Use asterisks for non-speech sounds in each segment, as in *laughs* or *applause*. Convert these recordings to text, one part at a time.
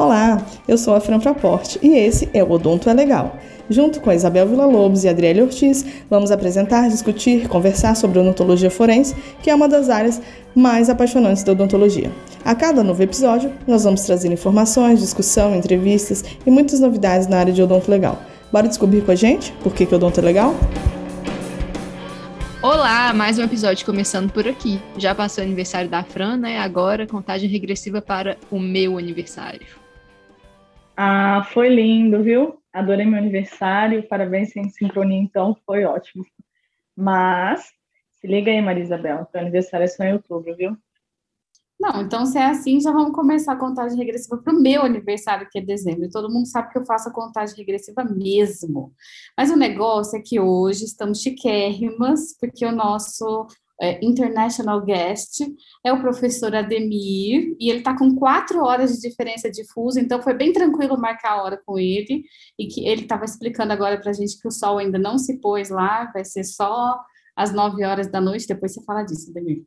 Olá, eu sou a Fran Fraporte e esse é o Odonto é Legal. Junto com a Isabel Villa-Lobos e Adriele Ortiz, vamos apresentar, discutir, conversar sobre odontologia forense, que é uma das áreas mais apaixonantes da odontologia. A cada novo episódio, nós vamos trazer informações, discussão, entrevistas e muitas novidades na área de odonto legal. Bora descobrir com a gente por que, que odonto é legal? Olá, mais um episódio começando por aqui. Já passou o aniversário da Fran, né? Agora contagem regressiva para o meu aniversário. Ah, foi lindo, viu? Adorei meu aniversário, parabéns sem sincronia, então foi ótimo. Mas, se liga aí, Maria Isabel, teu aniversário é só em outubro, viu? Não, então se é assim, já vamos começar a contagem regressiva para o meu aniversário, que é dezembro. Todo mundo sabe que eu faço a contagem regressiva mesmo. Mas o negócio é que hoje estamos chiquérrimas, porque o nosso é, international guest é o professor Ademir, e ele está com quatro horas de diferença de fuso, então foi bem tranquilo marcar a hora com ele, e que ele estava explicando agora para a gente que o sol ainda não se pôs lá, vai ser só às nove horas da noite, depois você fala disso, Ademir.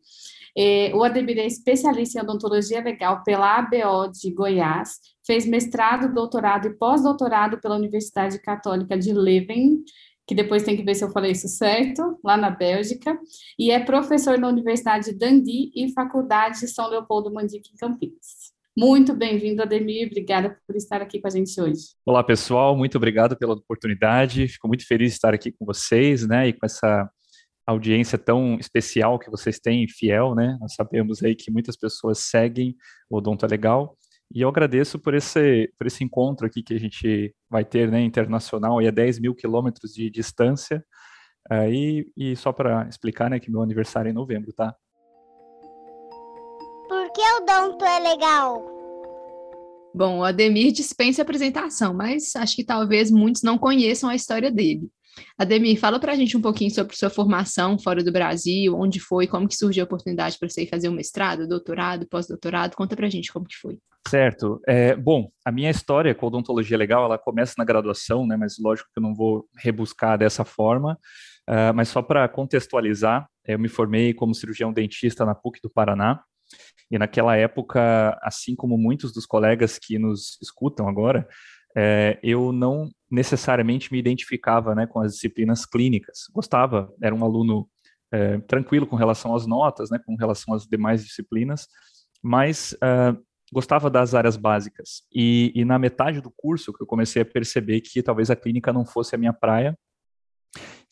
É, o Ademir é especialista em odontologia legal pela ABO de Goiás, fez mestrado, doutorado e pós-doutorado pela Universidade Católica de Leuven, que depois tem que ver se eu falei isso certo, lá na Bélgica, e é professor na Universidade de Dundee e Faculdade de São Leopoldo Mandique em Campinas. Muito bem-vindo, Ademir, obrigada por estar aqui com a gente hoje. Olá, pessoal, muito obrigado pela oportunidade, fico muito feliz de estar aqui com vocês, né, e com essa audiência tão especial que vocês têm, fiel, né, nós sabemos aí que muitas pessoas seguem o Odonto é Legal, e eu agradeço por esse, por esse encontro aqui que a gente vai ter, né, internacional, e a 10 mil quilômetros de distância. Aí, e só para explicar, né, que meu aniversário é em novembro, tá? Por que o Donto é legal? Bom, o Ademir dispensa a apresentação, mas acho que talvez muitos não conheçam a história dele. Ademir, fala para a gente um pouquinho sobre sua formação fora do Brasil, onde foi, como que surgiu a oportunidade para você ir fazer um mestrado, doutorado, pós-doutorado, conta para a gente como que foi. Certo. É, bom, a minha história com odontologia legal, ela começa na graduação, né, mas lógico que eu não vou rebuscar dessa forma, uh, mas só para contextualizar, eu me formei como cirurgião dentista na PUC do Paraná, e naquela época, assim como muitos dos colegas que nos escutam agora, é, eu não necessariamente me identificava né, com as disciplinas clínicas. Gostava, era um aluno é, tranquilo com relação às notas, né, com relação às demais disciplinas, mas uh, gostava das áreas básicas. E, e, na metade do curso que eu comecei a perceber que talvez a clínica não fosse a minha praia,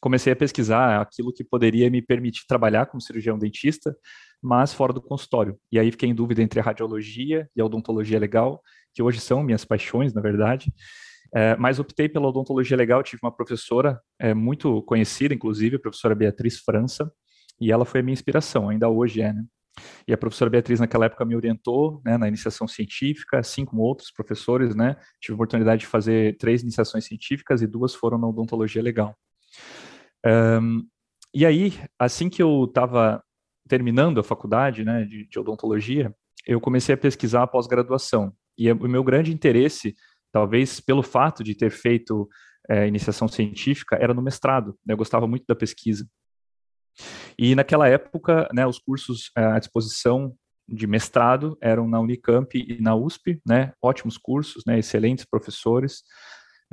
comecei a pesquisar aquilo que poderia me permitir trabalhar como cirurgião dentista, mas fora do consultório. E aí fiquei em dúvida entre a radiologia e a odontologia legal, que hoje são minhas paixões, na verdade. É, mas optei pela odontologia legal, tive uma professora é, muito conhecida, inclusive, a professora Beatriz França, e ela foi a minha inspiração, ainda hoje é, né? E a professora Beatriz naquela época me orientou né, na iniciação científica, assim como outros professores, né? Tive a oportunidade de fazer três iniciações científicas e duas foram na odontologia legal. Um, e aí, assim que eu estava terminando a faculdade né, de, de odontologia, eu comecei a pesquisar a pós-graduação. E o meu grande interesse, talvez pelo fato de ter feito é, iniciação científica, era no mestrado. Né? Eu gostava muito da pesquisa. E naquela época, né, os cursos é, à disposição de mestrado eram na Unicamp e na USP, né, ótimos cursos, né, excelentes professores.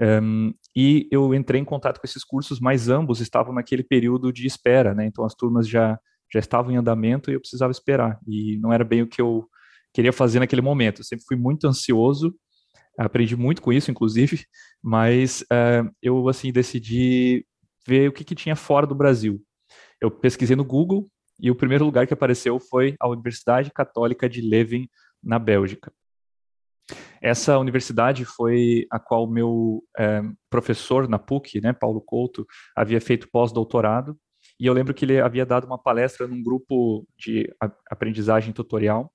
Um, e eu entrei em contato com esses cursos, mas ambos estavam naquele período de espera, né, então as turmas já, já estavam em andamento e eu precisava esperar. E não era bem o que eu queria fazer naquele momento. Eu sempre fui muito ansioso, aprendi muito com isso, inclusive, mas uh, eu assim decidi ver o que, que tinha fora do Brasil. Eu pesquisei no Google e o primeiro lugar que apareceu foi a Universidade Católica de Leuven, na Bélgica. Essa universidade foi a qual meu é, professor na PUC, né, Paulo Couto, havia feito pós-doutorado, e eu lembro que ele havia dado uma palestra num grupo de aprendizagem tutorial,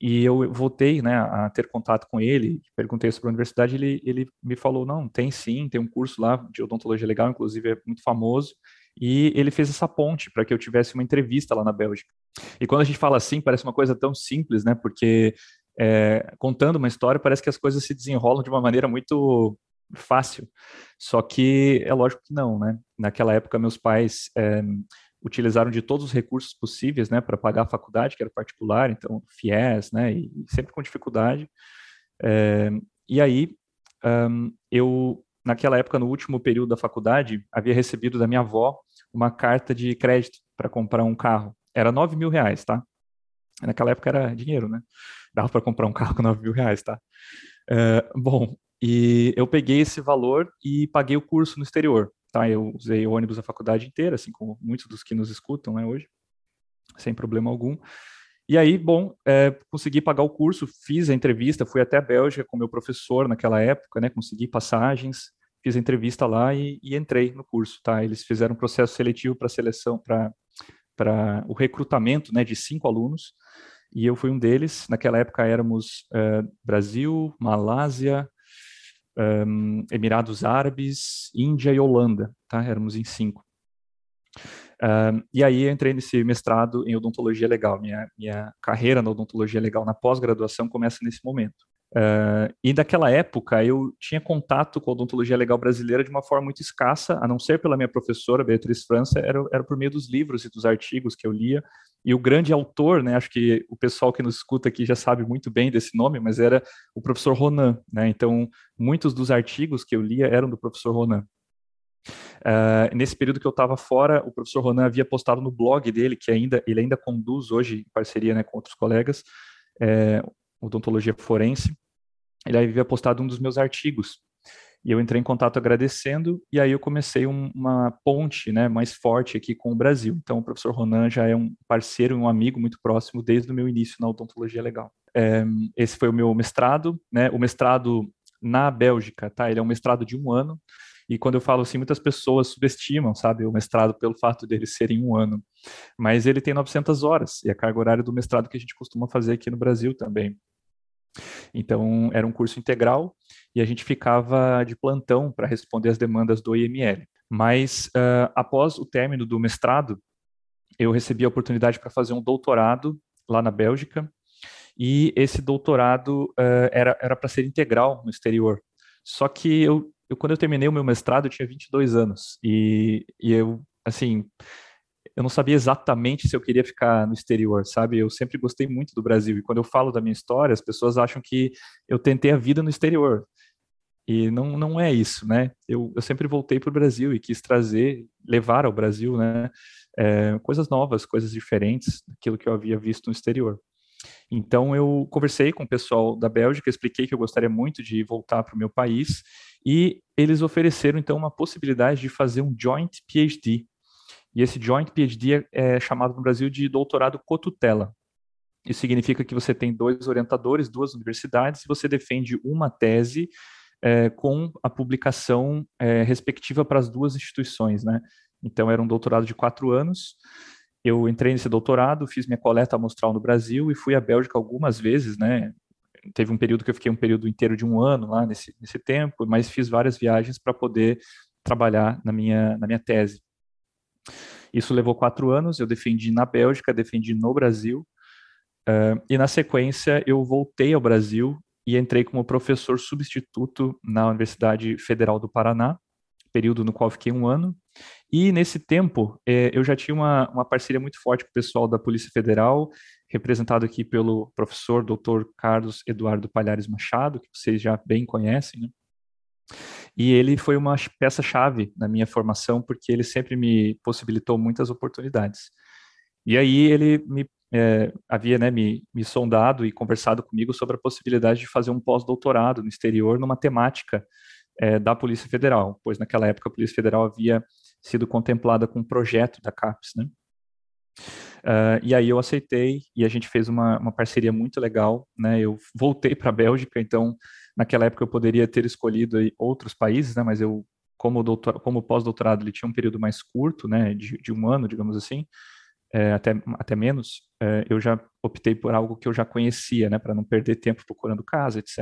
e eu voltei né, a ter contato com ele, perguntei sobre a universidade, ele, ele me falou, não, tem sim, tem um curso lá de odontologia legal, inclusive é muito famoso, e ele fez essa ponte para que eu tivesse uma entrevista lá na Bélgica. E quando a gente fala assim, parece uma coisa tão simples, né, porque é, contando uma história, parece que as coisas se desenrolam de uma maneira muito fácil, só que é lógico que não, né, naquela época meus pais... É, utilizaram de todos os recursos possíveis, né, para pagar a faculdade, que era particular, então FIES, né, e sempre com dificuldade. É, e aí, um, eu, naquela época, no último período da faculdade, havia recebido da minha avó uma carta de crédito para comprar um carro. Era 9 mil reais, tá? Naquela época era dinheiro, né? Dava para comprar um carro com 9 mil reais, tá? É, bom, e eu peguei esse valor e paguei o curso no exterior, tá? Eu usei o ônibus a faculdade inteira, assim como muitos dos que nos escutam, né, hoje, sem problema algum. E aí, bom, é, consegui pagar o curso, fiz a entrevista, fui até a Bélgica com meu professor naquela época, né? Consegui passagens, fiz a entrevista lá e, e entrei no curso, tá? Eles fizeram um processo seletivo para seleção, para o recrutamento, né, de cinco alunos e eu fui um deles. Naquela época éramos uh, Brasil, Malásia, um, Emirados Árabes, Índia e Holanda, tá? Éramos em cinco. Um, e aí entrei nesse mestrado em odontologia legal. Minha, minha carreira na odontologia legal na pós-graduação começa nesse momento. Uh, e daquela época eu tinha contato com a odontologia legal brasileira de uma forma muito escassa, a não ser pela minha professora Beatriz França, era, era por meio dos livros e dos artigos que eu lia e o grande autor, né, acho que o pessoal que nos escuta aqui já sabe muito bem desse nome, mas era o professor Ronan, né? Então, muitos dos artigos que eu lia eram do professor Ronan. Uh, nesse período que eu estava fora, o professor Ronan havia postado no blog dele, que ainda ele ainda conduz hoje em parceria né, com outros colegas, é, odontologia forense. Ele havia postado um dos meus artigos e eu entrei em contato agradecendo, e aí eu comecei um, uma ponte né, mais forte aqui com o Brasil. Então, o professor Ronan já é um parceiro um amigo muito próximo desde o meu início na odontologia legal. É, esse foi o meu mestrado, né, o mestrado na Bélgica, tá? Ele é um mestrado de um ano, e quando eu falo assim, muitas pessoas subestimam, sabe, o mestrado pelo fato dele ser em um ano. Mas ele tem 900 horas, e a carga horária do mestrado que a gente costuma fazer aqui no Brasil também. Então, era um curso integral e a gente ficava de plantão para responder as demandas do IML. Mas, uh, após o término do mestrado, eu recebi a oportunidade para fazer um doutorado lá na Bélgica, e esse doutorado uh, era para ser integral no exterior. Só que eu, eu, quando eu terminei o meu mestrado, eu tinha 22 anos, e, e eu, assim, eu não sabia exatamente se eu queria ficar no exterior, sabe? Eu sempre gostei muito do Brasil e quando eu falo da minha história, as pessoas acham que eu tentei a vida no exterior. E não, não é isso, né? Eu, eu sempre voltei para o Brasil e quis trazer, levar ao Brasil, né? É, coisas novas, coisas diferentes daquilo que eu havia visto no exterior. Então eu conversei com o pessoal da Bélgica, expliquei que eu gostaria muito de voltar para o meu país e eles ofereceram então uma possibilidade de fazer um joint PhD, e esse Joint PhD é, chamado no Brasil de doutorado cotutela. Isso significa que você tem dois orientadores, duas universidades, e você defende uma tese é, com a publicação é, respectiva para as duas instituições, né? Então, era um doutorado de quatro anos. Eu entrei nesse doutorado, fiz minha coleta amostral no Brasil e fui à Bélgica algumas vezes, né? Teve um período que eu fiquei um período inteiro de um ano lá nesse, nesse tempo, mas fiz várias viagens para poder trabalhar na minha, na minha tese. Isso levou quatro anos, eu defendi na Bélgica, defendi no Brasil, uh, e na sequência eu voltei ao Brasil e entrei como professor substituto na Universidade Federal do Paraná, período no qual fiquei um ano. E nesse tempo, eh, eu já tinha uma, uma parceria muito forte com o pessoal da Polícia Federal, representado aqui pelo professor Dr. Carlos Eduardo Palhares Machado, que vocês já bem conhecem, né? E ele foi uma peça-chave na minha formação, porque ele sempre me possibilitou muitas oportunidades. E aí ele me é, havia né, me, me sondado e conversado comigo sobre a possibilidade de fazer um pós-doutorado no exterior numa temática é, da Polícia Federal, pois naquela época a Polícia Federal havia sido contemplada com um projeto da CAPES, né? Uh, e aí eu aceitei e a gente fez uma, uma parceria muito legal, né? Eu voltei para a Bélgica, então naquela época eu poderia ter escolhido outros países, né? Mas eu, como, doutor, como pós-doutorado, ele tinha um período mais curto, né? De, de um ano, digamos assim, é, até, até menos, é, eu já optei por algo que eu já conhecia, né? Para não perder tempo procurando casa, etc.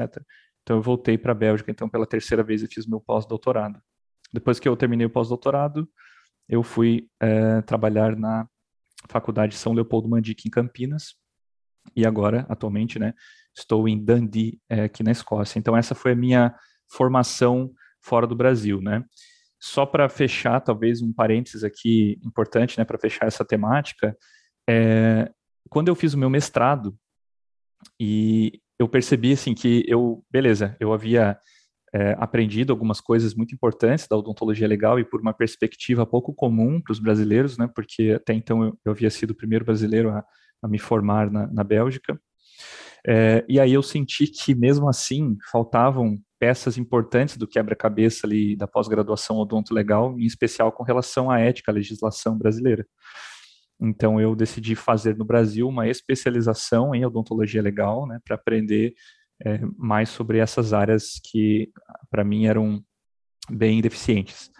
Então eu voltei para a Bélgica, então pela terceira vez eu fiz meu pós-doutorado. Depois que eu terminei o pós-doutorado, eu fui é, trabalhar na Faculdade São Leopoldo Mandique, em Campinas, e agora, atualmente, né, estou em Dundee, é, aqui na Escócia. Então, essa foi a minha formação fora do Brasil, né. Só para fechar, talvez um parênteses aqui importante, né, para fechar essa temática, é, quando eu fiz o meu mestrado, e eu percebi assim que eu, beleza, eu havia é, aprendido algumas coisas muito importantes da odontologia legal e por uma perspectiva pouco comum para os brasileiros, né? Porque até então eu, eu, havia sido o primeiro brasileiro a, a me formar na, na Bélgica. É, e aí eu senti que mesmo assim faltavam peças importantes do quebra-cabeça ali da pós-graduação odonto legal, em especial com relação à ética, à legislação brasileira. Então eu decidi fazer no Brasil uma especialização em odontologia legal, né, para aprender é, mais sobre essas áreas que para mim eram bem deficientes.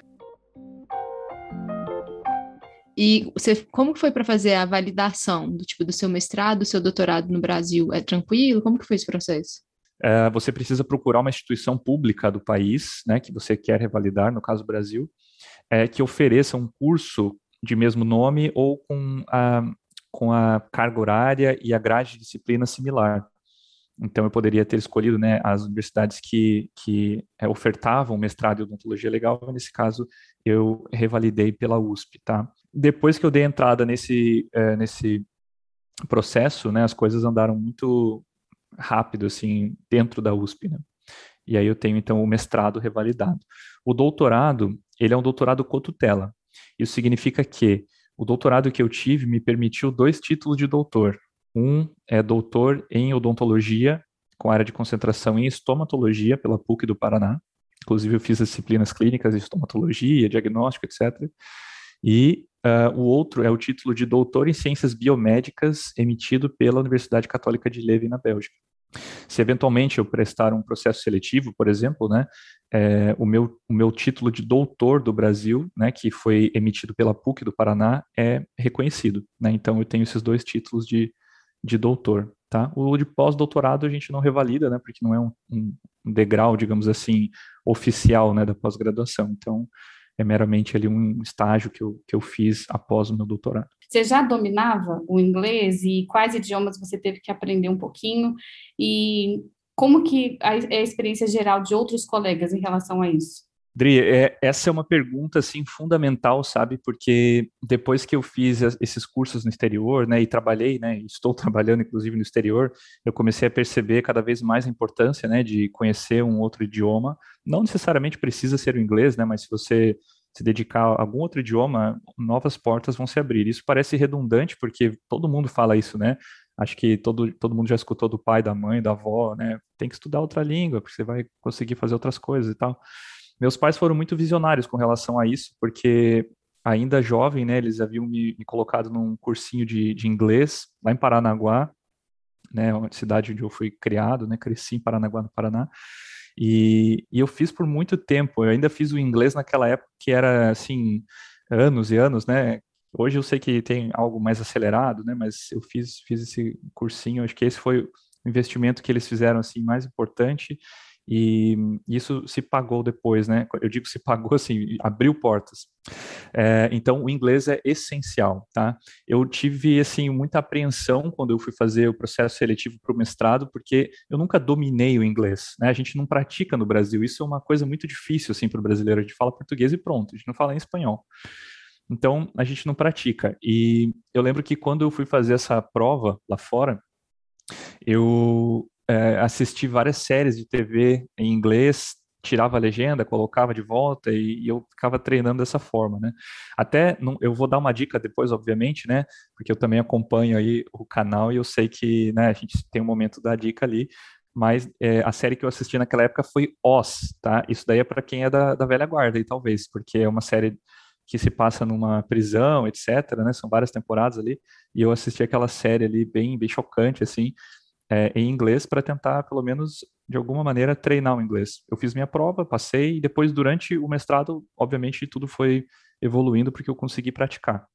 E você, como que foi para fazer a validação do tipo do seu mestrado, do seu doutorado no Brasil? É tranquilo? Como que foi esse processo? É, você precisa procurar uma instituição pública do país, né, que você quer revalidar, no caso Brasil, é, que ofereça um curso de mesmo nome ou com a, com a carga horária e a grade de disciplina similar. Então, eu poderia ter escolhido né, as universidades que, que é, ofertavam mestrado em odontologia legal, nesse caso, eu revalidei pela USP, tá? Depois que eu dei entrada nesse, é, nesse processo, né, as coisas andaram muito rápido, assim, dentro da USP, né? E aí eu tenho, então, o mestrado revalidado. O doutorado, ele é um doutorado cotutela. Isso significa que o doutorado que eu tive me permitiu dois títulos de doutor. Um é doutor em odontologia, com área de concentração em estomatologia pela PUC do Paraná. Inclusive, eu fiz as disciplinas clínicas de estomatologia, diagnóstico, etc. E uh, o outro é o título de doutor em ciências biomédicas, emitido pela Universidade Católica de Leuven, na Bélgica. Se eventualmente eu prestar um processo seletivo, por exemplo, né, é, o, meu, o meu título de doutor do Brasil, né, que foi emitido pela PUC do Paraná, é reconhecido. Né, então eu tenho esses dois títulos de, de doutor. Tá? O de pós-doutorado a gente não revalida, né, porque não é um, um degrau, digamos assim, oficial né, da pós-graduação. Então, é meramente ali um estágio que eu, que eu fiz após o meu doutorado. Você já dominava o inglês e quais idiomas você teve que aprender um pouquinho? E como que é a experiência geral de outros colegas em relação a isso? Dri, é, essa é uma pergunta assim fundamental, sabe? Porque depois que eu fiz esses cursos no exterior, né, e trabalhei, né, estou *laughs* trabalhando inclusive no exterior, eu comecei a perceber cada vez mais a importância, né, de conhecer um outro idioma. Não necessariamente precisa ser o inglês, né, mas se você se dedicar a algum outro idioma, novas portas vão se abrir. Isso parece redundante porque todo mundo fala isso, né? Acho que todo, todo mundo já escutou do pai, da mãe, da avó, né? Tem que estudar outra língua, porque você vai conseguir fazer outras coisas e tal. Meus pais foram muito visionários com relação a isso, porque ainda jovem, né, eles haviam me, me colocado num cursinho de, de inglês lá em Paranaguá, né, uma cidade onde eu fui criado, né, cresci em Paranaguá, no Paraná, e, e eu fiz por muito tempo, eu ainda fiz o inglês naquela época que era, assim, anos e anos, né, hoje eu sei que tem algo mais acelerado, né, mas eu fiz, fiz esse cursinho, acho que esse foi o investimento que eles fizeram, assim, mais importante, e isso se pagou depois, né? Eu digo se pagou *laughs* assim, abriu portas. É, então, o inglês é essencial, tá? Eu tive, assim, muita apreensão quando eu fui fazer o processo seletivo para o mestrado, porque eu nunca dominei o inglês, né? A gente não pratica no Brasil, isso é uma coisa muito difícil, assim, para o brasileiro. A gente fala português e pronto, a gente não fala em espanhol. Então, a gente não pratica. E eu lembro que quando eu fui fazer essa prova lá fora, eu é, assisti várias séries de TV em inglês, tirava a legenda, colocava de volta e, e, eu ficava treinando dessa forma, né? Até não, eu vou dar uma dica depois, obviamente, né? Porque eu também acompanho aí o canal e eu sei que, né? A gente tem um momento da dica ali. Mas é, a série que eu assisti naquela época foi Oz, tá? Isso daí é para quem é da, da velha guarda, e talvez, porque é uma série que se passa numa prisão, etc, né? São várias temporadas ali, e eu assisti aquela série ali bem, bem chocante, assim, é, em inglês para tentar, pelo menos, de alguma maneira, treinar o inglês. Eu fiz minha prova, passei, e depois, durante o mestrado, obviamente, tudo foi evoluindo porque eu consegui praticar.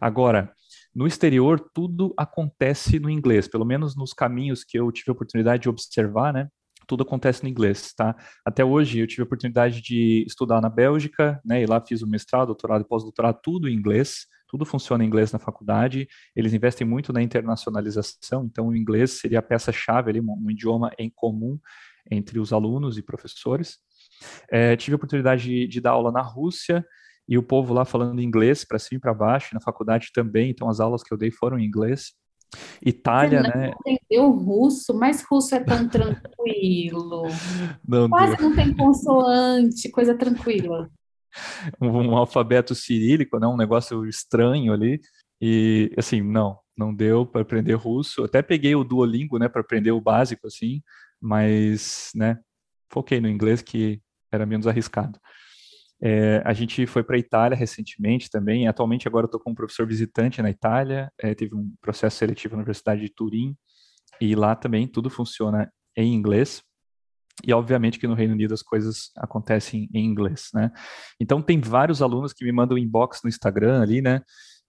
Agora, no exterior, tudo acontece no inglês, pelo menos nos caminhos que eu tive a oportunidade de observar, né? Tudo acontece no inglês, tá? Até hoje eu tive a oportunidade de estudar na Bélgica, né? E lá fiz o mestrado, doutorado e pós-doutorado, tudo em inglês tudo funciona em inglês na faculdade, eles investem muito na internacionalização, então o inglês seria a peça-chave ali, um, idioma em comum entre os alunos e professores. É, tive a oportunidade de, de, dar aula na Rússia, e o povo lá falando inglês para cima e para baixo, na faculdade também, então as aulas que eu dei foram em inglês. Itália, Você né? Entendeu russo, mas russo é tão *laughs* tranquilo. Não Quase deu. não tem consoante, coisa tranquila. *laughs* Um, alfabeto cirílico, né? Um negócio estranho ali. E assim, não, não deu para aprender russo. Até peguei o Duolingo, né, para aprender o básico assim, mas, né, foquei no inglês que era menos arriscado. É, a gente foi para a Itália recentemente também. Atualmente, agora estou com um professor visitante na Itália. É, teve um processo seletivo na Universidade de Turim. E lá também tudo funciona em inglês. E obviamente que no Reino Unido as coisas acontecem em inglês, né? Então tem vários alunos que me mandam inbox no Instagram ali, né?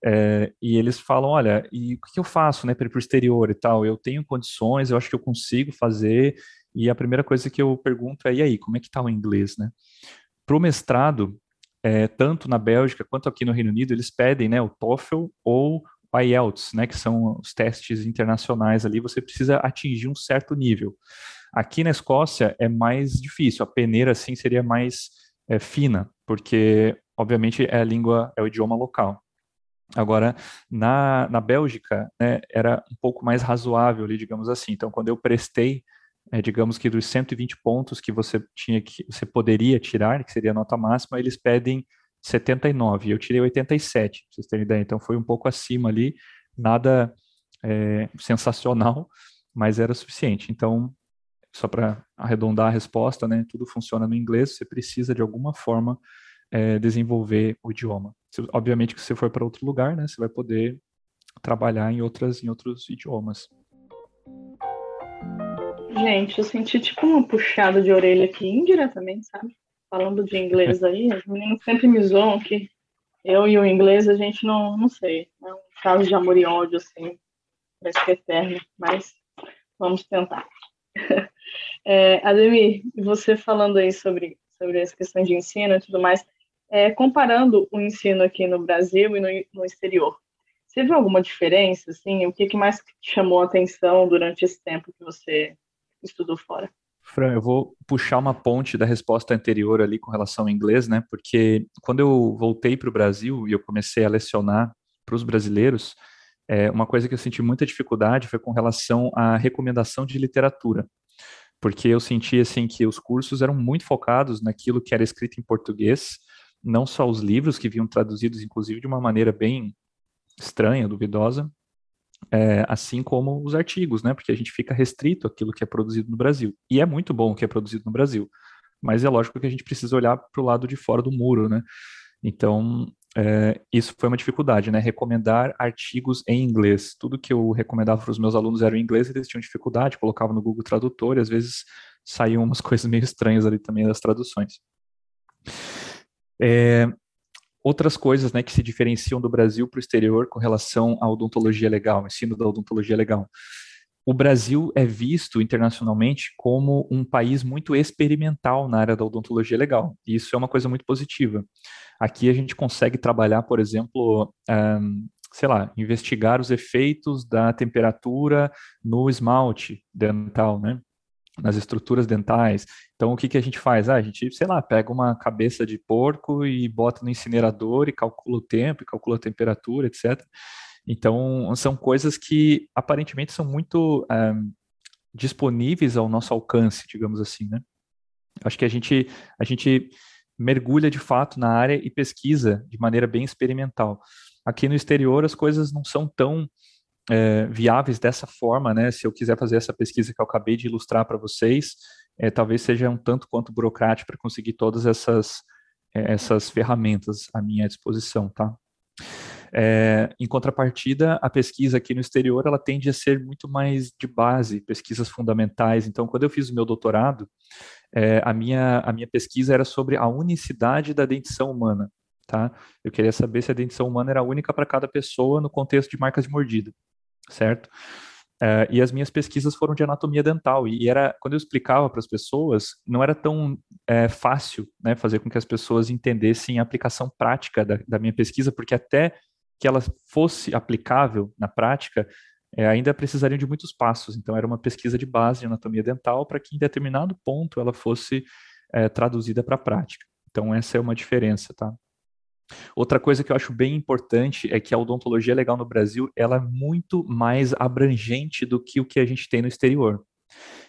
É, e eles falam, olha, e o que eu faço, né, para ir para o exterior e tal? Eu tenho condições, eu acho que eu consigo fazer. E a primeira coisa que eu pergunto é, e aí, como é que está o inglês, né? Para o mestrado, é, tanto na Bélgica quanto aqui no Reino Unido, eles pedem né, o TOEFL ou o IELTS, né, que são os testes internacionais ali, você precisa atingir um certo nível. Aqui na Escócia é mais difícil, a peneira assim seria mais é, fina, porque obviamente é a língua, é o idioma local. Agora, na, na Bélgica, né, era um pouco mais razoável ali, digamos assim. Então, quando eu prestei é, digamos que dos 120 pontos que você tinha que você poderia tirar, que seria a nota máxima, eles pedem 79. Eu tirei 87, para vocês terem ideia. Então foi um pouco acima ali, nada é, sensacional, mas era suficiente. Então, só para arredondar a resposta, né, tudo funciona no inglês, você precisa de alguma forma é, desenvolver o idioma. Obviamente que se você for para outro lugar, né, você vai poder trabalhar em outras em outros idiomas. Gente, eu senti tipo uma puxada de orelha aqui, indiretamente, sabe? Falando de inglês aí, os meninos sempre me zoam que eu e o inglês a gente não, não sei, é um caso de amor e ódio, assim, parece que é eterno, mas vamos tentar. *laughs* É, Ademir, você falando aí sobre, sobre as questões de ensino e tudo mais, é, comparando o ensino aqui no Brasil e no, no exterior, você viu alguma diferença, assim? O que, que mais chamou a atenção durante esse tempo que você estudou fora. Fran, eu vou puxar uma ponte da resposta anterior ali com relação ao inglês, né? Porque quando eu voltei para o Brasil e eu comecei a lecionar para os brasileiros, é, uma coisa que eu senti muita dificuldade foi com relação à recomendação de literatura. Porque eu senti assim que os cursos eram muito focados naquilo que era escrito em português, não só os livros que vinham traduzidos, inclusive de uma maneira bem estranha, duvidosa, é, assim como os artigos, né? Porque a gente fica restrito àquilo que é produzido no Brasil. E é muito bom o que é produzido no Brasil, mas é lógico que a gente precisa olhar para o lado de fora do muro, né? Então, é, isso foi uma dificuldade, né? Recomendar artigos em inglês. Tudo que eu recomendava para os meus alunos era em inglês, eles tinham dificuldade, colocavam no Google Tradutor e às vezes saíam umas *laughs* coisas meio estranhas ali também das traduções. É, outras coisas né, que se diferenciam do Brasil para o exterior com relação à odontologia legal, ensino da odontologia legal. O Brasil é visto internacionalmente como um país muito experimental na área da odontologia legal. E isso é uma coisa muito positiva. Aqui a gente consegue trabalhar, por exemplo, um, sei lá, investigar os efeitos da temperatura no esmalte dental, né? nas estruturas dentais. Então, o que, que a gente faz? Ah, a gente, sei lá, pega uma cabeça de porco e bota no incinerador e calcula o tempo, calcula a temperatura, etc. Então, são coisas que aparentemente são muito eh, disponíveis ao nosso alcance, digamos assim, né? Acho que a gente, a gente mergulha de fato na área e pesquisa de maneira bem experimental. Aqui no exterior, as coisas não são tão é, viáveis dessa forma, né? Se eu quiser fazer essa pesquisa que eu acabei de ilustrar para vocês, é, talvez seja um tanto quanto burocrático para conseguir todas essas, é, essas ferramentas à minha disposição, tá? É, em contrapartida, a pesquisa aqui no exterior ela tende a ser muito mais de base, pesquisas fundamentais. Então, quando eu fiz o meu doutorado, é, a, minha, a minha pesquisa era sobre a unicidade da dentição humana. Tá? Eu queria saber se a dentição humana era única para cada pessoa no contexto de marcas de mordida certo? Uh, e as minhas pesquisas foram de anatomia dental e, e era quando eu explicava para as pessoas não era tão é, fácil né, fazer com que as pessoas entendessem a aplicação prática da, da, minha pesquisa porque até que ela fosse aplicável na prática é, ainda precisariam de muitos passos então era uma pesquisa de base de anatomia dental para que em determinado ponto ela fosse é, traduzida para a prática então essa é uma diferença tá Outra coisa que eu acho bem importante é que a odontologia legal no Brasil ela é muito mais abrangente do que o que a gente tem no exterior.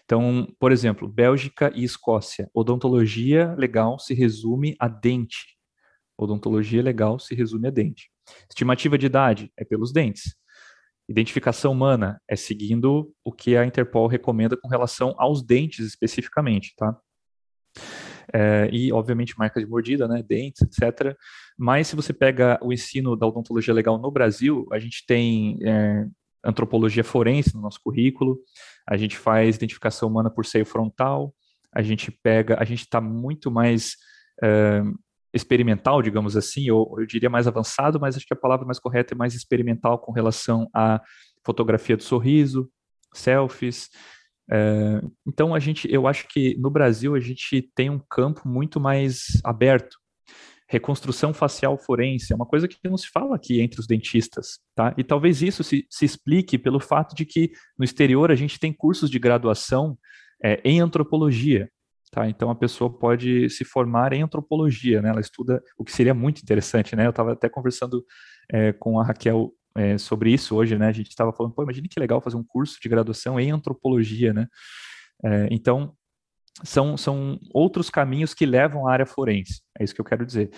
Então, por exemplo, Bélgica e Escócia, odontologia legal se resume a dente. Odontologia legal se resume a dente. Estimativa de idade é pelos dentes. Identificação humana é seguindo o que a Interpol recomenda com relação aos dentes especificamente, tá? É, e, obviamente, marca de mordida, né, dentes, etc. Mas se você pega o ensino da odontologia legal no Brasil, a gente tem é, antropologia forense no nosso currículo, a gente faz identificação humana por seio frontal, a gente pega, a gente está muito mais uh, experimental, digamos assim, ou eu diria mais avançado, mas acho que a palavra mais correta é mais experimental com relação à fotografia do sorriso, selfies. Uh, então a gente, eu acho que no Brasil a gente tem um campo muito mais aberto reconstrução facial forense, é uma coisa que não se fala aqui entre os dentistas, tá? E talvez isso se, se explique pelo fato de que no exterior a gente tem cursos de graduação é, em antropologia, tá? Então a pessoa pode se formar em antropologia, né? Ela estuda, o que seria muito interessante, né? Eu estava até conversando é, com a Raquel é, sobre isso hoje, né? A gente estava falando, pô, imagine que legal fazer um curso de graduação em antropologia, né? É, então, são, são outros caminhos que levam à área forense, é isso que eu quero dizer.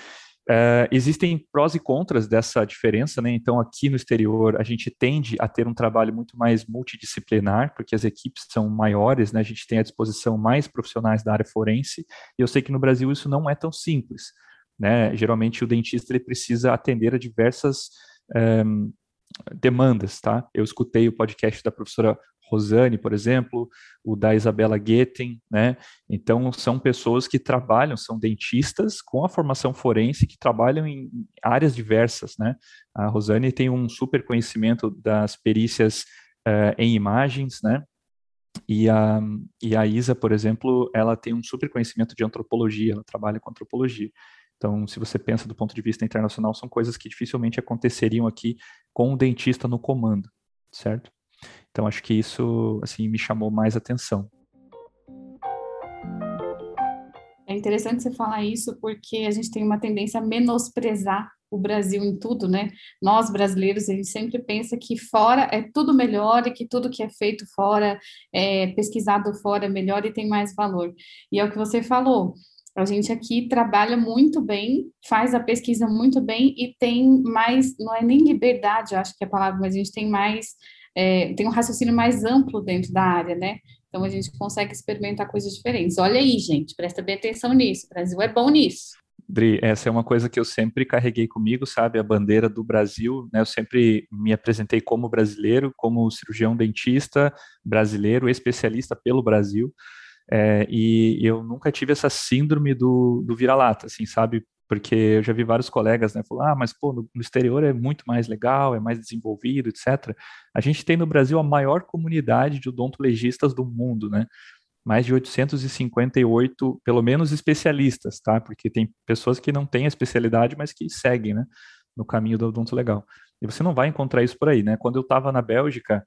Uh, existem prós e contras dessa diferença, né? Então, aqui no exterior, a gente tende a ter um trabalho muito mais multidisciplinar, porque as equipes são maiores, né? A gente tem à disposição mais profissionais da área forense, e eu sei que no Brasil isso não é tão simples, né? Geralmente o dentista ele precisa atender a diversas um, eh, demandas, tá? Eu escutei o podcast da professora Rosane, por exemplo, o da Isabela Guetem, né? Então, são pessoas que trabalham, são dentistas com a formação forense que trabalham em áreas diversas, né? A Rosane tem um super conhecimento das perícias uh, em imagens, né? E a, e a Isa, por exemplo, ela tem um super conhecimento de antropologia, ela trabalha com antropologia. Então, se você pensa do ponto de vista internacional, são coisas que dificilmente aconteceriam aqui com um dentista no comando, certo? Então acho que isso assim me chamou mais atenção. É interessante você falar isso porque a gente tem uma tendência a menosprezar o Brasil em tudo, né? Nós brasileiros, a gente sempre pensa que fora é tudo melhor e que tudo que é feito fora, é pesquisado fora é melhor e tem mais valor. E é o que você falou. A gente aqui trabalha muito bem, faz a pesquisa muito bem e tem mais, não é nem liberdade, eu acho que é a palavra, mas a gente tem mais é, tem um raciocínio mais amplo dentro da área, né? Então a gente consegue experimentar coisas diferentes. Olha aí, gente, presta bem atenção nisso. O Brasil é bom nisso. Dri, essa é uma coisa que eu sempre carreguei comigo, sabe? A bandeira do Brasil, né? Eu sempre me apresentei como brasileiro, como cirurgião dentista brasileiro, especialista pelo Brasil. É, e eu nunca tive essa síndrome do, do vira-lata, assim, sabe? Porque eu já vi vários colegas, né, falar, ah, mas pô, no, exterior é muito mais legal, é mais desenvolvido, etc. A gente tem no Brasil a maior comunidade de odontolegistas do mundo, né? Mais de 858, pelo menos especialistas, tá? Porque tem pessoas que não têm a especialidade, mas que seguem, né, no caminho do odonto legal. E você não vai encontrar isso por aí, né? Quando eu estava na Bélgica,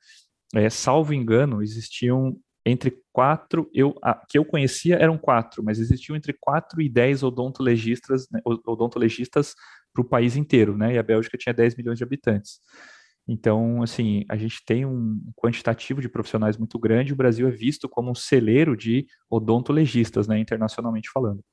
é, salvo engano, existiam entre quatro, eu, a, que eu conhecia eram quatro, mas existiam entre quatro e dez odontologistas, né, odontologistas para o país inteiro, né? E a Bélgica tinha 10 milhões de habitantes. Então, assim, a gente tem um quantitativo de profissionais muito grande, o Brasil é visto como um celeiro de odontologistas, né, internacionalmente falando.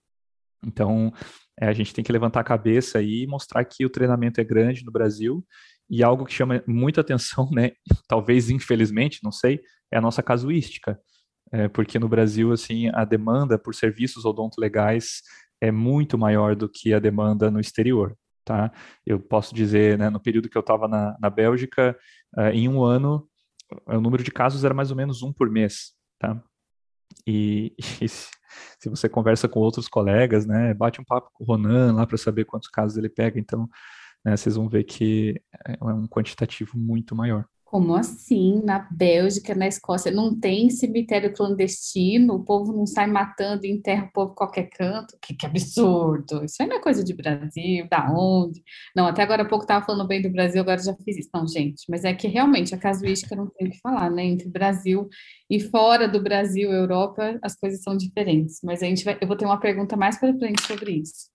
Então, é, a gente tem que levantar a cabeça e mostrar que o treinamento é grande no Brasil e algo que chama muita atenção, né, *laughs* talvez infelizmente, não sei, é a nossa casuística, é, porque no Brasil, assim, a demanda por serviços odontolegais é muito maior do que a demanda no exterior, tá? Eu posso dizer, né, no período que eu estava na, na Bélgica, uh, em um ano, o número de casos era mais ou menos um por mês, tá? E, *laughs* e se você conversa com outros colegas, né, bate um papo com o Ronan lá para saber quantos casos ele pega, então, né, vocês vão ver que é um quantitativo muito maior. Como assim? Na Bélgica, na Escócia, não tem cemitério clandestino? O povo não sai matando e enterra o povo em qualquer canto? Que, que absurdo! Isso aí não é coisa de Brasil, da onde? Não, até agora há pouco estava falando bem do Brasil, agora já fiz isso. Não, gente, mas é que realmente a casuística não tem o que falar, né? Entre Brasil e fora do Brasil, Europa, as coisas são diferentes. Mas a gente vai, eu vou ter uma pergunta mais para frente sobre isso.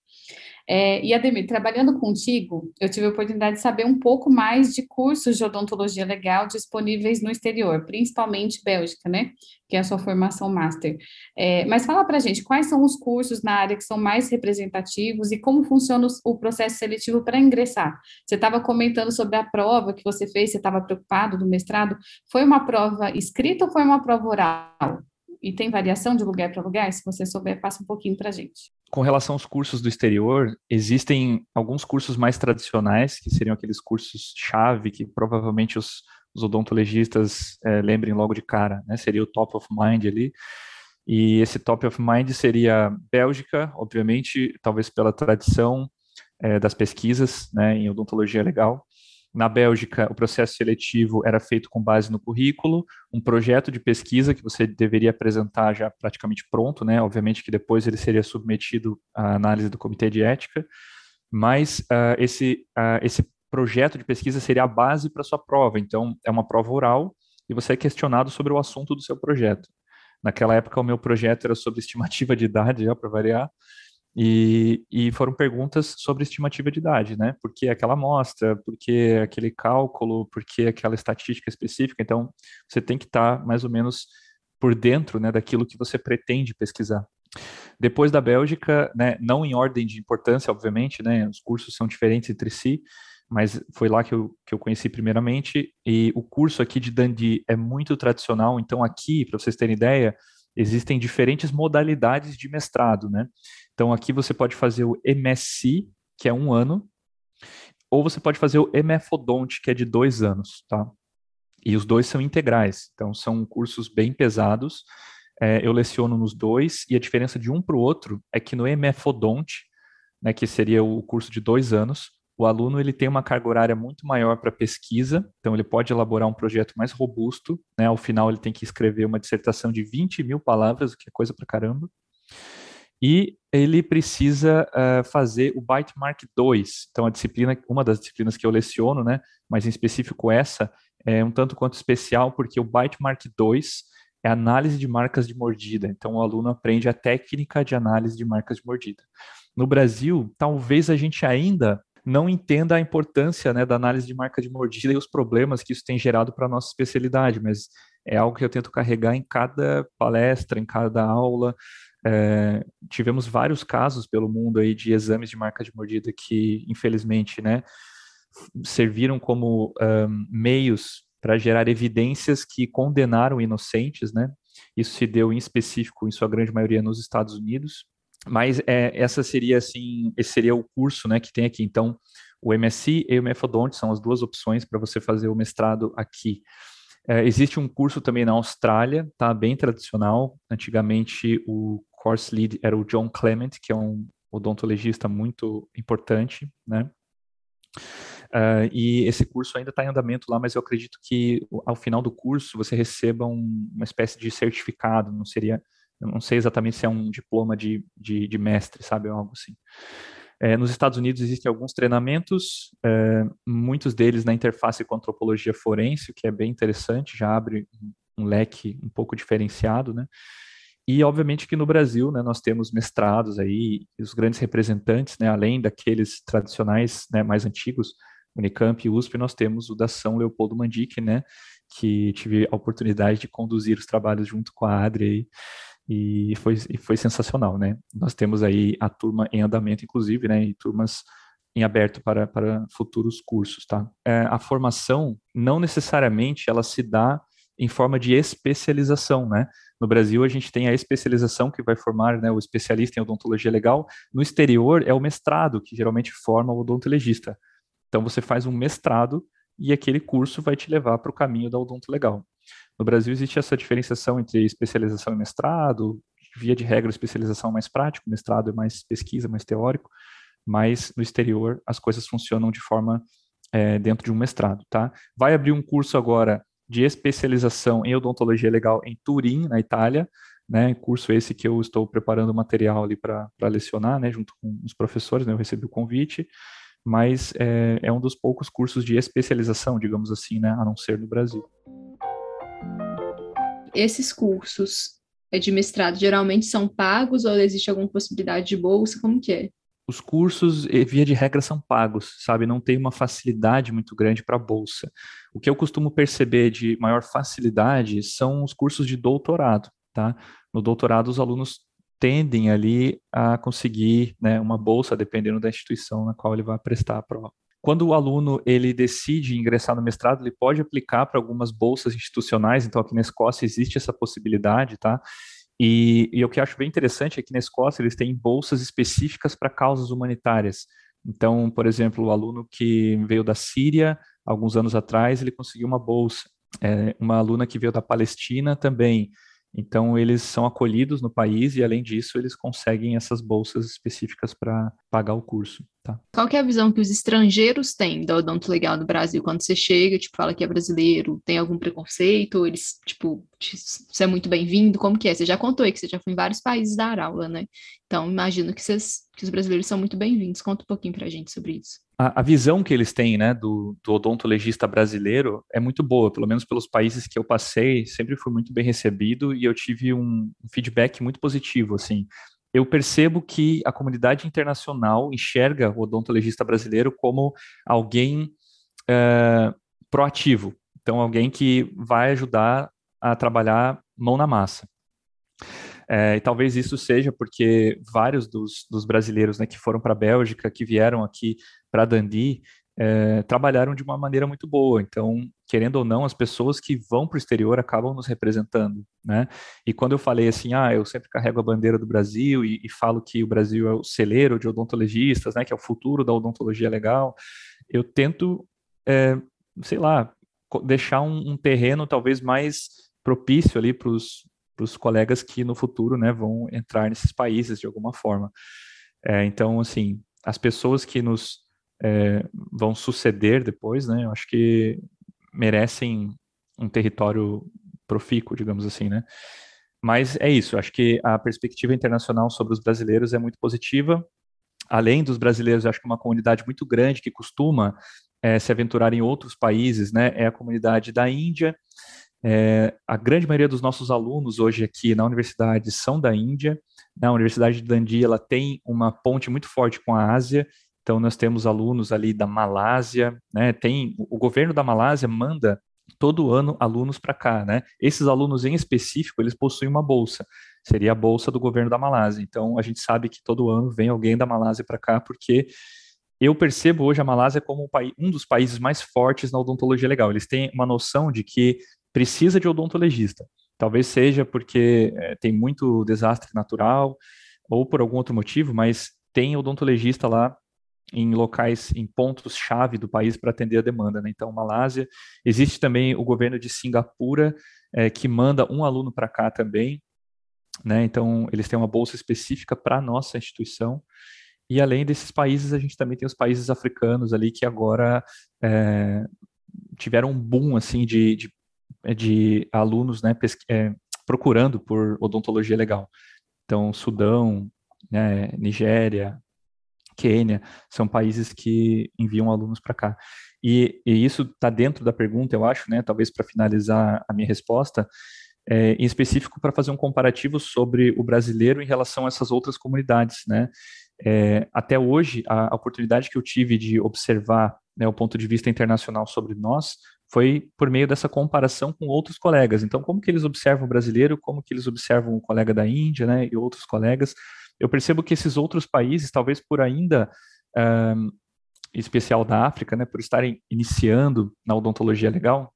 É, e Ademir, trabalhando contigo, eu tive a oportunidade de saber um pouco mais de cursos de odontologia legal disponíveis no exterior, principalmente Bélgica, né? Que é a sua formação master. É, mas fala para gente quais são os cursos na área que são mais representativos e como funciona o processo seletivo para ingressar. Você estava comentando sobre a prova que você fez, você estava preocupado do mestrado. Foi uma prova escrita ou foi uma prova oral? E tem variação de lugar para lugar? Se você souber, passa um pouquinho para a gente. Com relação aos cursos do exterior, existem alguns cursos mais tradicionais, que seriam aqueles cursos-chave, que provavelmente os, os odontologistas é, lembrem logo de cara, né? Seria o top of mind ali. E esse top of mind seria Bélgica, obviamente, talvez pela tradição é, das pesquisas né, em odontologia legal. Na Bélgica, o processo seletivo era feito com base no currículo, um projeto de pesquisa que você deveria apresentar já praticamente pronto, né? Obviamente que depois ele seria submetido à análise do comitê de ética, mas uh, esse, uh, esse projeto de pesquisa seria a base para sua prova. Então, é uma prova oral e você é questionado sobre o assunto do seu projeto. Naquela época, o meu projeto era sobre estimativa de idade, *laughs* já para variar, e, e, foram perguntas sobre estimativa de idade, né? Por que aquela amostra, por que aquele cálculo, por que aquela estatística específica. Então, você tem que estar tá mais ou menos por dentro né, daquilo que você pretende pesquisar. Depois da Bélgica, né, não em ordem de importância, obviamente, né, os cursos são diferentes entre si, mas foi lá que eu, que eu conheci primeiramente. E o curso aqui de Dundee é muito tradicional, então aqui, para vocês terem ideia, existem diferentes modalidades de mestrado, né? Então aqui você pode fazer o MSc, que é um ano, ou você pode fazer o MFODONT, que é de dois anos, tá? E os dois são integrais, então são cursos bem pesados. É, eu leciono nos dois, e a diferença de um para o outro é que no MFODONT, né, que seria o curso de dois anos, o aluno ele tem uma carga horária muito maior para pesquisa, então ele pode elaborar um projeto mais robusto, né? Ao final ele tem que escrever uma dissertação de 20 mil palavras, o que é coisa para caramba e ele precisa uh, fazer o Bytemark 2. Então, a disciplina, uma das disciplinas que eu leciono, né, mas em específico essa, é um tanto quanto especial, porque o Bytemark 2 é análise de marcas de mordida. Então, o aluno aprende a técnica de análise de marcas de mordida. No Brasil, talvez a gente ainda não entenda a importância né, da análise de marca de mordida e os problemas que isso tem gerado para a nossa especialidade, mas é algo que eu tento carregar em cada palestra, em cada aula, é, tivemos vários casos pelo mundo aí de exames de marca de mordida que, infelizmente, né, serviram como um, meios para gerar evidências que condenaram inocentes, né? Isso se deu em específico, em sua grande maioria, nos Estados Unidos. Mas é, essa seria assim, esse seria o curso, né, que tem aqui. Então, o MSc e o Mefodonte são as duas opções para você fazer o mestrado aqui. É, existe um curso também na Austrália, tá? Bem tradicional. Antigamente o course lead era o John Clement, que é um odontologista muito importante, né? Uh, e esse curso ainda está em andamento lá, mas eu acredito que ao final do curso você receba um, uma espécie de certificado, não seria, não sei exatamente se é um diploma de, de, de mestre, sabe, algo assim. É, nos Estados Unidos existem alguns treinamentos, é, muitos deles na interface com antropologia forense, o que é bem interessante, já abre um leque um pouco diferenciado, né? E obviamente que no Brasil, né, nós temos mestrados aí, os grandes representantes, né, além daqueles tradicionais, né, mais antigos, Unicamp e USP, nós temos o da São Leopoldo Mandic, né, que tive a oportunidade de conduzir os trabalhos junto com a Adri aí, e foi, e foi sensacional, né? Nós temos aí a turma em andamento, inclusive, né? E turmas em aberto para, para futuros cursos, tá? É, a formação, não necessariamente, ela se dá em forma de especialização, né? No Brasil, a gente tem a especialização que vai formar né, o especialista em odontologia legal. No exterior, é o mestrado, que geralmente forma o odontologista. Então, você faz um mestrado e aquele curso vai te levar para o caminho da odonto legal. No Brasil existe essa diferenciação entre especialização e mestrado, via de regra, especialização é mais prático, mestrado é mais pesquisa, mais teórico, mas no exterior as coisas funcionam de forma é, dentro de um mestrado, tá? Vai abrir um curso agora de especialização em odontologia legal em Turim, na Itália, né? Curso esse que eu estou preparando material ali para lecionar, né? Junto com os professores, né? Eu recebi o convite, mas é, é um dos poucos cursos de especialização, digamos assim, né? A não ser no Brasil esses cursos de mestrado geralmente são pagos ou existe alguma possibilidade de bolsa? Como que é? Os cursos, via de regra, são pagos, sabe? Não tem uma facilidade muito grande para a bolsa. O que eu costumo perceber de maior facilidade são os cursos de doutorado, tá? No doutorado, os alunos tendem ali a conseguir né, uma bolsa, dependendo da instituição na qual ele vai prestar a prova. Quando o aluno ele decide ingressar no mestrado, ele pode aplicar para algumas bolsas institucionais, então aqui na Escócia existe essa possibilidade, tá? E, e o que eu acho bem interessante é que na Escócia eles têm bolsas específicas para causas humanitárias. Então, por exemplo, o aluno que veio da Síria alguns anos atrás, ele conseguiu uma bolsa. É, uma aluna que veio da Palestina também. Então, eles são acolhidos no país e, além disso, eles conseguem essas bolsas específicas para pagar o curso. Tá? Qual é a visão que os estrangeiros têm do odonto legal no Brasil? Quando você chega, tipo, fala que é brasileiro, tem algum preconceito? Eles, tipo, você é muito bem-vindo? Como que é? Você já contou aí que você já foi em vários países dar aula, né? Então, imagino que, vocês, que os brasileiros são muito bem-vindos. Conta um pouquinho para a gente sobre isso. A, a, visão que eles têm, né, do, do odontologista brasileiro é muito boa, pelo menos pelos países que eu passei, sempre fui muito bem recebido e eu tive um feedback muito positivo, assim eu percebo que a comunidade internacional enxerga o odontologista brasileiro como alguém é, proativo, então alguém que vai ajudar a trabalhar mão na massa. É, e talvez isso seja porque vários dos, dos brasileiros né, que foram para a Bélgica, que vieram aqui para Dundee, é, trabalharam de uma maneira muito boa. Então, querendo ou não, as pessoas que vão para o exterior acabam nos representando, né? E quando eu falei assim, ah, eu sempre carrego a bandeira do Brasil e, e falo que o Brasil é o celeiro de odontologistas, né? Que é o futuro da odontologia legal, eu tento, é, sei lá, deixar um, um terreno talvez mais propício ali para os colegas que no futuro, né, vão entrar nesses países de alguma forma. É, então, assim, as pessoas que nos é, vão suceder depois, né? Eu acho que merecem um território profícuo, digamos assim, né? Mas é isso, acho que a perspectiva internacional sobre os brasileiros é muito positiva. Além dos brasileiros, acho que uma comunidade muito grande que costuma é, se aventurar em outros países, né? É a comunidade da Índia. É, a grande maioria dos nossos alunos hoje aqui na universidade são da Índia. Na Universidade de Dundee, ela tem uma ponte muito forte com a Ásia então, nós temos alunos ali da Malásia, né? Tem o governo da Malásia manda todo ano alunos para cá, né? Esses alunos em específico, eles possuem uma bolsa. Seria a bolsa do governo da Malásia. Então, a gente sabe que todo ano vem alguém da Malásia para cá, porque eu percebo hoje a Malásia como um dos países mais fortes na odontologia legal. Eles têm uma noção de que precisa de odontologista. Talvez seja porque é, tem muito desastre natural ou por algum outro motivo, mas tem odontologista lá em locais, em pontos-chave do país para atender a demanda. Né? Então, Malásia. Existe também o governo de Singapura, é, que manda um aluno para cá também. Né? Então, eles têm uma bolsa específica para a nossa instituição. E além desses países, a gente também tem os países africanos ali que agora é, tiveram um boom assim de, de, de alunos né, é, procurando por odontologia legal. Então, Sudão, né, Nigéria, Quênia, são países que enviam alunos para cá. E, e isso está dentro da pergunta, eu acho, né? Talvez para finalizar a minha resposta, é, em específico para fazer um comparativo sobre o brasileiro em relação a essas outras comunidades, né? É, até hoje, a, a oportunidade que eu tive de observar né, o ponto de vista internacional sobre nós foi por meio dessa comparação com outros colegas. Então, como que eles observam o brasileiro, como que eles observam o colega da Índia, né, e outros colegas, eu percebo que esses outros países, talvez por ainda, em especial da África, né, por estarem iniciando na odontologia legal,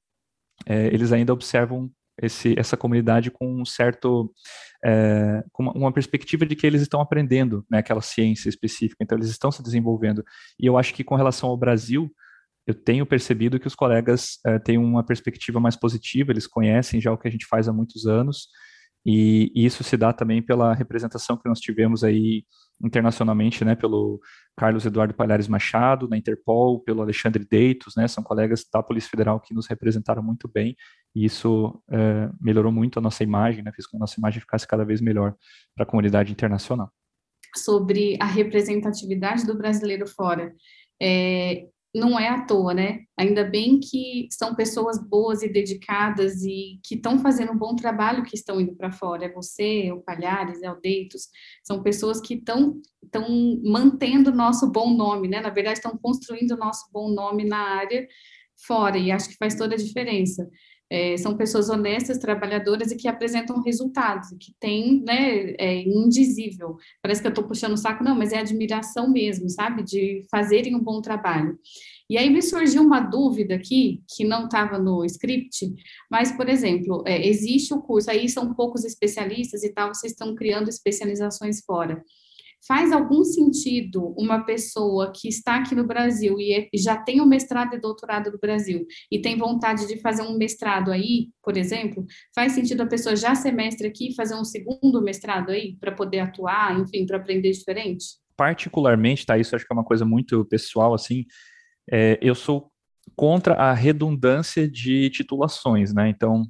é, eles ainda observam esse, essa comunidade com um certo, é, com uma, uma, perspectiva de que eles estão aprendendo né, aquela ciência específica, então eles estão se desenvolvendo. E eu acho que com relação ao Brasil, eu tenho percebido que os colegas é, têm uma perspectiva mais positiva, eles conhecem já o que a gente faz há muitos anos, e, isso se dá também pela representação que nós tivemos aí internacionalmente, né, pelo Carlos Eduardo Palhares Machado, na Interpol, pelo Alexandre Deitos, né, são colegas da Polícia Federal que nos representaram muito bem, e isso é, melhorou muito a nossa imagem, né, fez com que a nossa imagem ficasse cada vez melhor para a comunidade internacional. Sobre a representatividade do brasileiro fora, é, não é à toa, né? Ainda bem que são pessoas boas e dedicadas e que estão fazendo um bom trabalho que estão indo para fora. É você, o Palhares, é o Deitos, são pessoas que estão estão mantendo o nosso bom nome, né? Na verdade, estão construindo o nosso bom nome na área fora, e acho que faz toda a diferença. É, são pessoas honestas, trabalhadoras e que apresentam resultados, que têm, né, é indizível. Parece que eu estou puxando o saco, não, mas é admiração mesmo, sabe, de fazerem um bom trabalho. E aí me surgiu uma dúvida aqui, que não estava no script, mas, por exemplo, é, existe o curso, aí são poucos especialistas e tal, vocês estão criando especializações fora. Faz algum sentido uma pessoa que está aqui no Brasil e é, já tem o mestrado e doutorado do Brasil e tem vontade de fazer um mestrado aí, por exemplo, faz sentido a pessoa já ser mestre aqui fazer um segundo mestrado aí para poder atuar, enfim, para aprender diferente? Particularmente, tá? Isso acho que é uma coisa muito pessoal, assim. É, eu sou contra a redundância de titulações, né? Então,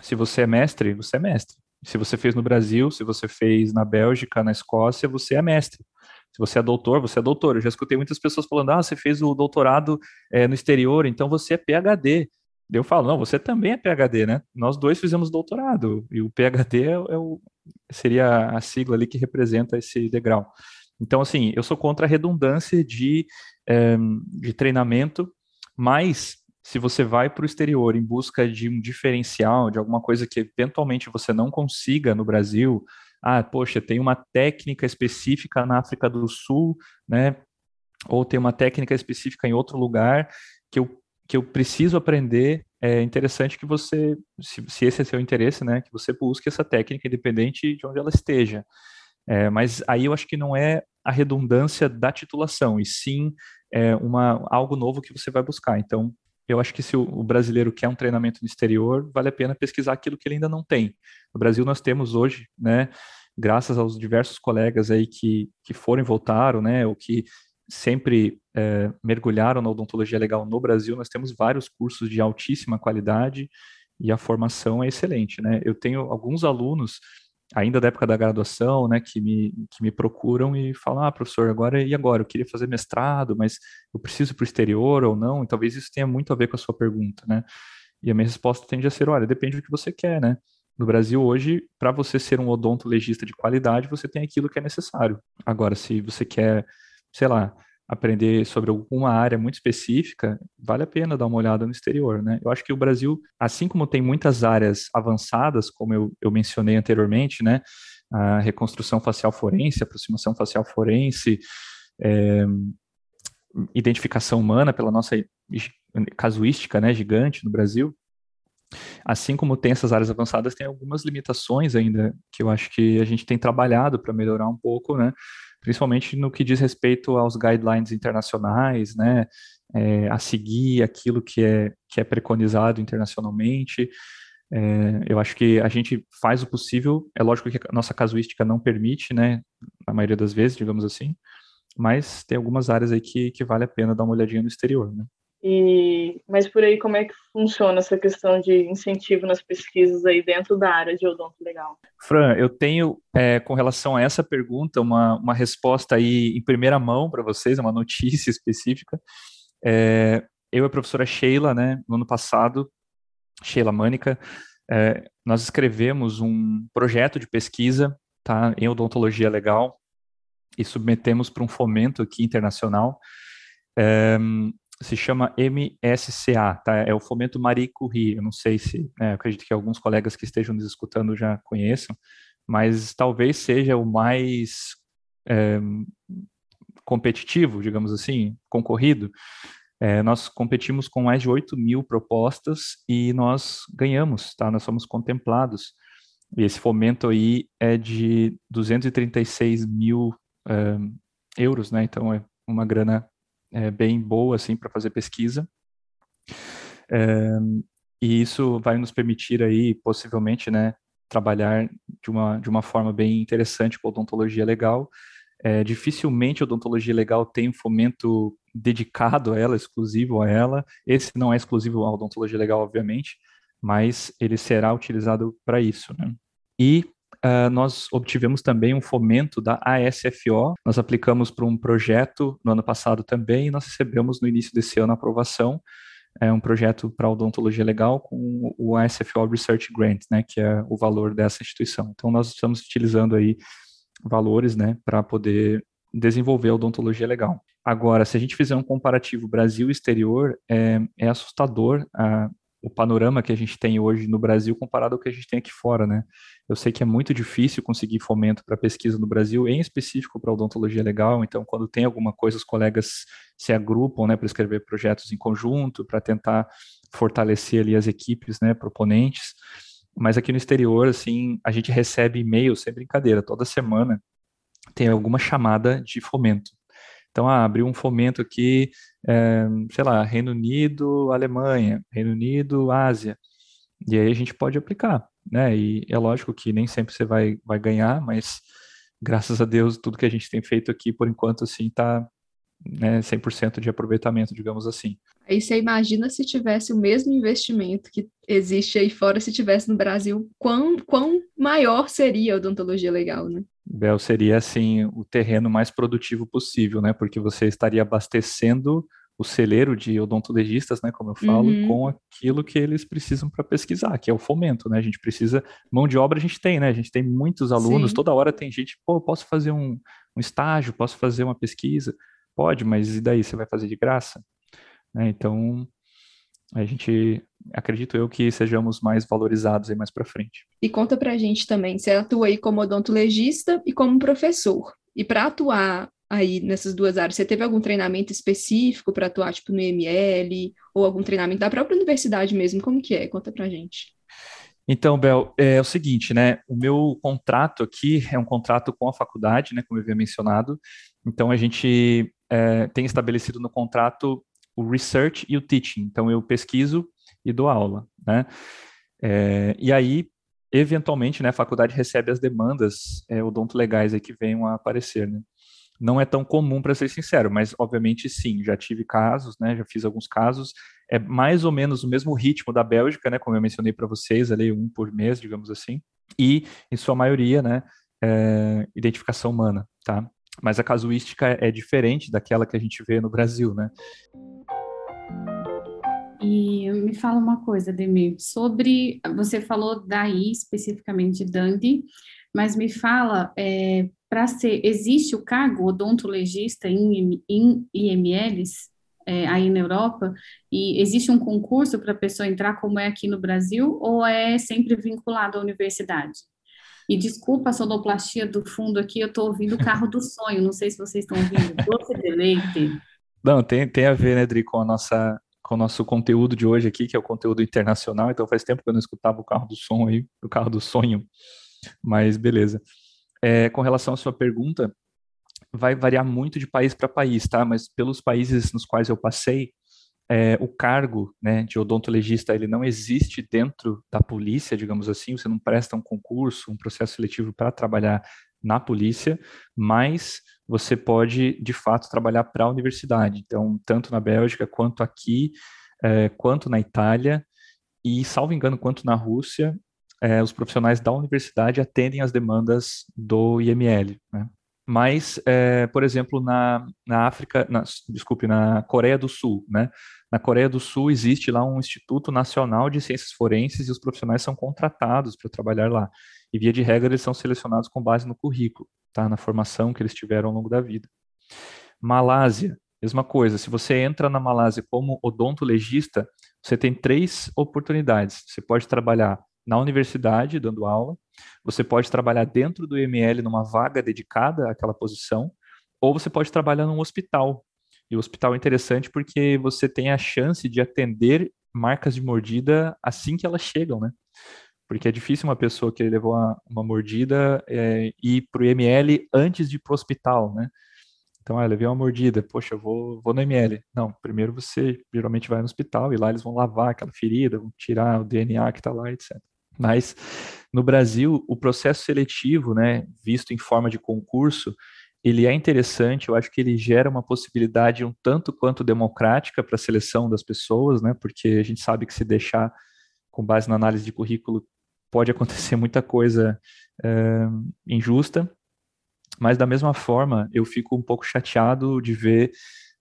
se você é mestre, você é mestre. Se você fez no Brasil, se você fez na Bélgica, na Escócia, você é mestre. Se você é doutor, você é doutor. Eu já escutei muitas pessoas falando: ah, você fez o doutorado é, no exterior, então você é PhD. Eu falo, não, você também é PhD, né? Nós dois fizemos doutorado, e o PhD é, é o, seria a sigla ali que representa esse degrau. Então, assim, eu sou contra a redundância de, é, de treinamento, mas se você vai para o exterior em busca de um diferencial, de alguma coisa que eventualmente você não consiga no Brasil, ah, poxa, tem uma técnica específica na África do Sul, né? Ou tem uma técnica específica em outro lugar que eu, que eu preciso aprender. É interessante que você, se, se esse é seu interesse, né, que você busque essa técnica independente de onde ela esteja. É, mas aí eu acho que não é a redundância da titulação, e sim é uma, algo novo que você vai buscar. Então, eu acho que se o, brasileiro quer um treinamento no exterior, vale a pena pesquisar aquilo que ele ainda não tem. No Brasil nós temos hoje, né, graças aos diversos colegas aí que, que foram e voltaram, né, ou que sempre é, mergulharam na odontologia legal no Brasil, nós temos vários cursos de altíssima qualidade e a formação é excelente, né. Eu tenho alguns alunos ainda da época da graduação, né, que me, que me procuram e falam, ah, professor, agora e agora? Eu queria fazer mestrado, mas eu preciso para o exterior ou não? E talvez isso tenha muito a ver com a sua pergunta, né? E a minha resposta tende a ser, olha, depende do que você quer, né? No Brasil hoje, para você ser um odontologista de qualidade, você tem aquilo que é necessário. Agora, se você quer, sei lá, aprender sobre alguma área muito específica, vale a pena dar uma olhada no exterior, né? Eu acho que o Brasil, assim como tem muitas áreas avançadas, como eu, eu mencionei anteriormente, né? A reconstrução facial forense, aproximação facial forense, é, identificação humana pela nossa casuística, né, gigante no Brasil. Assim como tem essas áreas avançadas, tem algumas limitações ainda que eu acho que a gente tem trabalhado para melhorar um pouco, né? Principalmente no que diz respeito aos guidelines internacionais, né, é, a seguir aquilo que é, que é preconizado internacionalmente. É, eu acho que a gente faz o possível, é lógico que a nossa casuística não permite, né, na maioria das vezes, digamos assim, mas tem algumas áreas aí que, que vale a pena dar uma olhadinha no exterior, né. E, mas por aí, como é que funciona essa questão de incentivo nas pesquisas aí dentro da área de odonto legal? Fran, eu tenho, é, com relação a essa pergunta, uma, uma resposta aí em primeira mão para vocês, uma notícia *laughs* específica. É, eu e a professora Sheila, né, no ano passado, Sheila Mânica, é, nós escrevemos um projeto de pesquisa tá, em odontologia legal e submetemos para um fomento aqui internacional. É, se chama MSCA, tá? É o Fomento Marie Curie. Eu não sei se, né, acredito que alguns colegas que estejam nos escutando já conheçam, mas talvez seja o mais é, competitivo, digamos assim, concorrido. É, nós competimos com mais de 8 mil propostas e nós ganhamos, tá? Nós somos contemplados. E esse fomento aí é de 236 mil é, euros, né? Então é uma grana é, bem boa assim para fazer pesquisa. É, e isso vai nos permitir aí, possivelmente, né, trabalhar de uma, de uma forma bem interessante com odontologia legal. É, dificilmente a odontologia legal tem um fomento dedicado a ela, exclusivo a ela. Esse não é exclusivo à odontologia legal, obviamente, mas ele será utilizado para isso. Né? E uh, nós obtivemos também um fomento da ASFO. Nós aplicamos para um projeto no ano passado também e nós recebemos no início desse ano a aprovação. É um projeto para odontologia legal com o ASFO Research Grant, né, que é o valor dessa instituição. Então, nós estamos utilizando aí valores, né, para poder desenvolver a odontologia legal. Agora, se a gente fizer um comparativo Brasil exterior, é, é assustador a, o panorama que a gente tem hoje no Brasil comparado ao que a gente tem aqui fora, né? Eu sei que é muito difícil conseguir fomento para pesquisa no Brasil, em específico para odontologia legal. Então, quando tem alguma coisa, os colegas se agrupam, né, para escrever projetos em conjunto, para tentar fortalecer ali as equipes, né, proponentes. Mas aqui no exterior, assim, a gente recebe e-mail, sem brincadeira, toda semana tem alguma chamada de fomento. Então, ah, abriu um fomento aqui, é, sei lá, Reino Unido, Alemanha, Reino Unido, Ásia. E aí a gente pode aplicar, né? E é lógico que nem sempre você vai, vai ganhar, mas graças a Deus, tudo que a gente tem feito aqui, por enquanto, assim, tá né, 100% de aproveitamento, digamos assim. Aí você imagina se tivesse o mesmo investimento que existe aí fora, se tivesse no Brasil, quão, quão maior seria a odontologia legal, né? Bel, seria assim o terreno mais produtivo possível, né? Porque você estaria abastecendo o celeiro de odontologistas, né, como eu falo, uhum. com aquilo que eles precisam para pesquisar, que é o fomento, né? A gente precisa mão de obra, a gente tem, né? A gente tem muitos alunos, Sim. toda hora tem gente, pô, posso fazer um, um estágio, posso fazer uma pesquisa, pode, mas e daí você vai fazer de graça? Né? Então a gente acredito eu que sejamos mais valorizados aí mais para frente. E conta para a gente também, você atua aí como odontologista e como professor. E para atuar aí nessas duas áreas, você teve algum treinamento específico para atuar tipo no IML ou algum treinamento da própria universidade mesmo? Como que é? Conta para a gente. Então, Bel, é o seguinte, né? O meu contrato aqui é um contrato com a faculdade, né? Como eu havia mencionado. Então, a gente é, tem estabelecido no contrato o research e o teaching. Então, eu pesquiso e dou aula, né? É, e aí, eventualmente, né, a faculdade recebe as demandas é, odontolegais aí que venham a aparecer, né? Não é tão comum, para ser sincero, mas obviamente sim, já tive casos, né, já fiz alguns casos, é mais ou menos o mesmo ritmo da Bélgica, né, como eu mencionei para vocês, ali um por mês, digamos assim, e em sua maioria, né, é, identificação humana, tá? Mas a casuística é diferente daquela que a gente vê no Brasil, né? E me fala uma coisa, Demir, sobre. Você falou daí especificamente Dundee, mas me fala, é, para ser. Existe o cargo odontologista em, em IMLs é, aí na Europa? E existe um concurso para a pessoa entrar, como é aqui no Brasil, ou é sempre vinculado à universidade? E desculpa a sonoplastia do fundo aqui, eu estou ouvindo o carro do sonho, não sei se vocês estão ouvindo. Doce deleite. Não, tem, tem a ver, né, Dri, com a nossa com o nosso conteúdo de hoje aqui, que é o conteúdo internacional, então faz tempo que eu não escutava o carro do som aí, o carro do sonho, mas beleza. É, com relação à sua pergunta, vai variar muito de país para país, tá? Mas pelos países nos quais eu passei, é, o cargo né, de odontologista ele não existe dentro da polícia, digamos assim, você não presta um concurso, um processo seletivo para trabalhar na polícia, mas você pode, de fato, trabalhar para a universidade. Então, tanto na Bélgica, quanto aqui, é, quanto na Itália, e, salvo engano, quanto na Rússia, é, os profissionais da universidade atendem às demandas do IML. Né? Mas, é, por exemplo, na, na África, na, desculpe, na Coreia do Sul, né? Na Coreia do Sul existe lá um Instituto Nacional de Ciências Forenses e os profissionais são contratados para trabalhar lá. E via de regra eles são selecionados com base no currículo tá? Na formação que eles tiveram ao longo da vida. Malásia, mesma coisa. Se você entra na Malásia como odontologista, você tem três oportunidades. Você pode trabalhar na universidade, dando aula, você pode trabalhar dentro do IML numa vaga dedicada àquela posição, ou você pode trabalhar num hospital. E o hospital é interessante porque você tem a chance de atender marcas de mordida assim que elas chegam, né? Porque é difícil uma pessoa que levou uma, uma mordida é, ir para o IML antes de ir para o hospital, né? Então, ah, levei uma mordida, poxa, eu vou, vou no ML. Não, primeiro você geralmente vai no hospital e lá eles vão lavar aquela ferida, vão tirar o DNA que está lá, etc. Mas no Brasil, o processo seletivo, né, visto em forma de concurso, ele é interessante, eu acho que ele gera uma possibilidade um tanto quanto democrática para a seleção das pessoas, né, porque a gente sabe que se deixar com base na análise de currículo pode acontecer muita coisa é, injusta, mas da mesma forma eu fico um pouco chateado de ver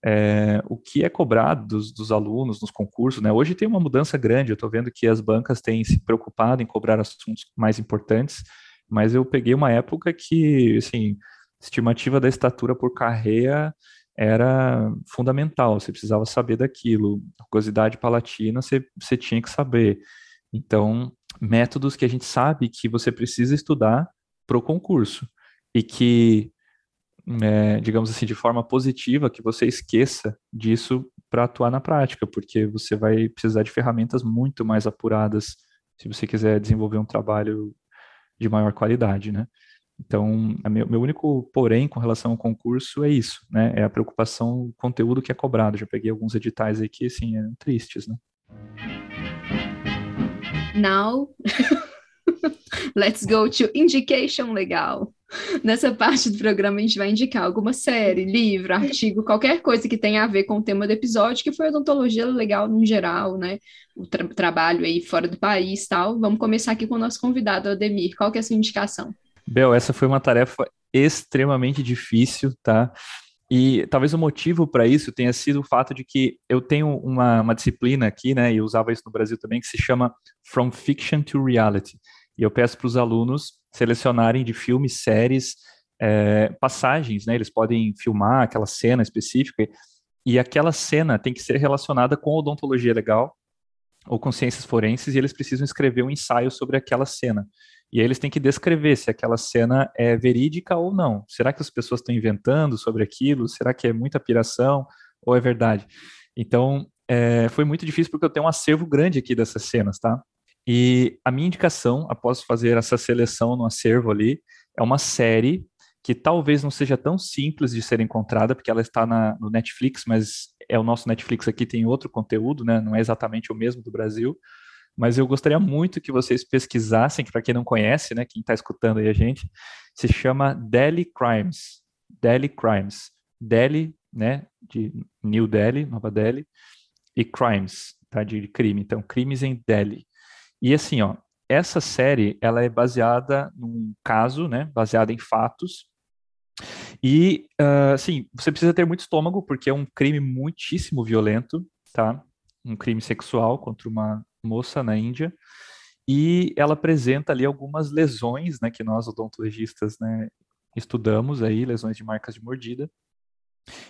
é, o que é cobrado dos, dos, alunos nos concursos, né? Hoje tem uma mudança grande, eu estou vendo que as bancas têm se preocupado em cobrar assuntos mais importantes, mas eu peguei uma época que, assim, estimativa da estatura por carreira era fundamental, você precisava saber daquilo, rugosidade palatina você, você tinha que saber. Então, métodos que a gente sabe que você precisa estudar para o concurso e que é, digamos assim, de forma positiva, que você esqueça disso para atuar na prática, porque você vai precisar de ferramentas muito mais apuradas se você quiser desenvolver um trabalho de maior qualidade, né? Então, meu, meu único porém com relação ao concurso é isso, né? É a preocupação, o conteúdo que é cobrado. Já peguei alguns editais aí que, assim, tristes, né? Now, *laughs* let's go to indication legal. *laughs* Nessa parte do programa, a gente vai indicar alguma série, livro, artigo, qualquer coisa que tenha a ver com o tema do episódio, que foi odontologia legal no geral, né? O tra trabalho aí fora do país tal. Vamos começar aqui com o nosso convidado, Ademir. Qual que é a sua indicação? Bel, essa foi uma tarefa extremamente difícil, tá? E talvez o motivo para isso tenha sido o fato de que eu tenho uma, uma disciplina aqui, né, e usava isso no Brasil também, que se chama From Fiction to Reality. E eu peço para os alunos selecionarem de filmes, séries, é, passagens, né? Eles podem filmar aquela cena específica e aquela cena tem que ser relacionada com odontologia legal ou com ciências forenses e eles precisam escrever um ensaio sobre aquela cena. E aí eles têm que descrever se aquela cena é verídica ou não. Será que as pessoas estão inventando sobre aquilo? Será que é muita piração ou é verdade? Então, é, foi muito difícil porque eu tenho um acervo grande aqui dessas cenas, tá? E a minha indicação, após fazer essa seleção no acervo ali, é uma série que talvez não seja tão simples de ser encontrada, porque ela está na, no Netflix, mas é o nosso Netflix aqui tem outro conteúdo, né? Não é exatamente o mesmo do Brasil. Mas eu gostaria muito que vocês pesquisassem, que para quem não conhece, né, quem está escutando aí a gente, se chama Delhi Crimes. Delhi Crimes. Delhi, né, de New Delhi, Nova Delhi, e Crimes, tá, de crime. Então, crimes em Delhi. E assim, ó, essa série ela é baseada num caso, né, baseada em fatos. E uh, assim, você precisa ter muito estômago porque é um crime muitíssimo violento, tá? Um crime sexual contra uma moça na Índia. E ela apresenta ali algumas lesões, né, que nós odontologistas, né, estudamos aí, lesões de marcas de mordida.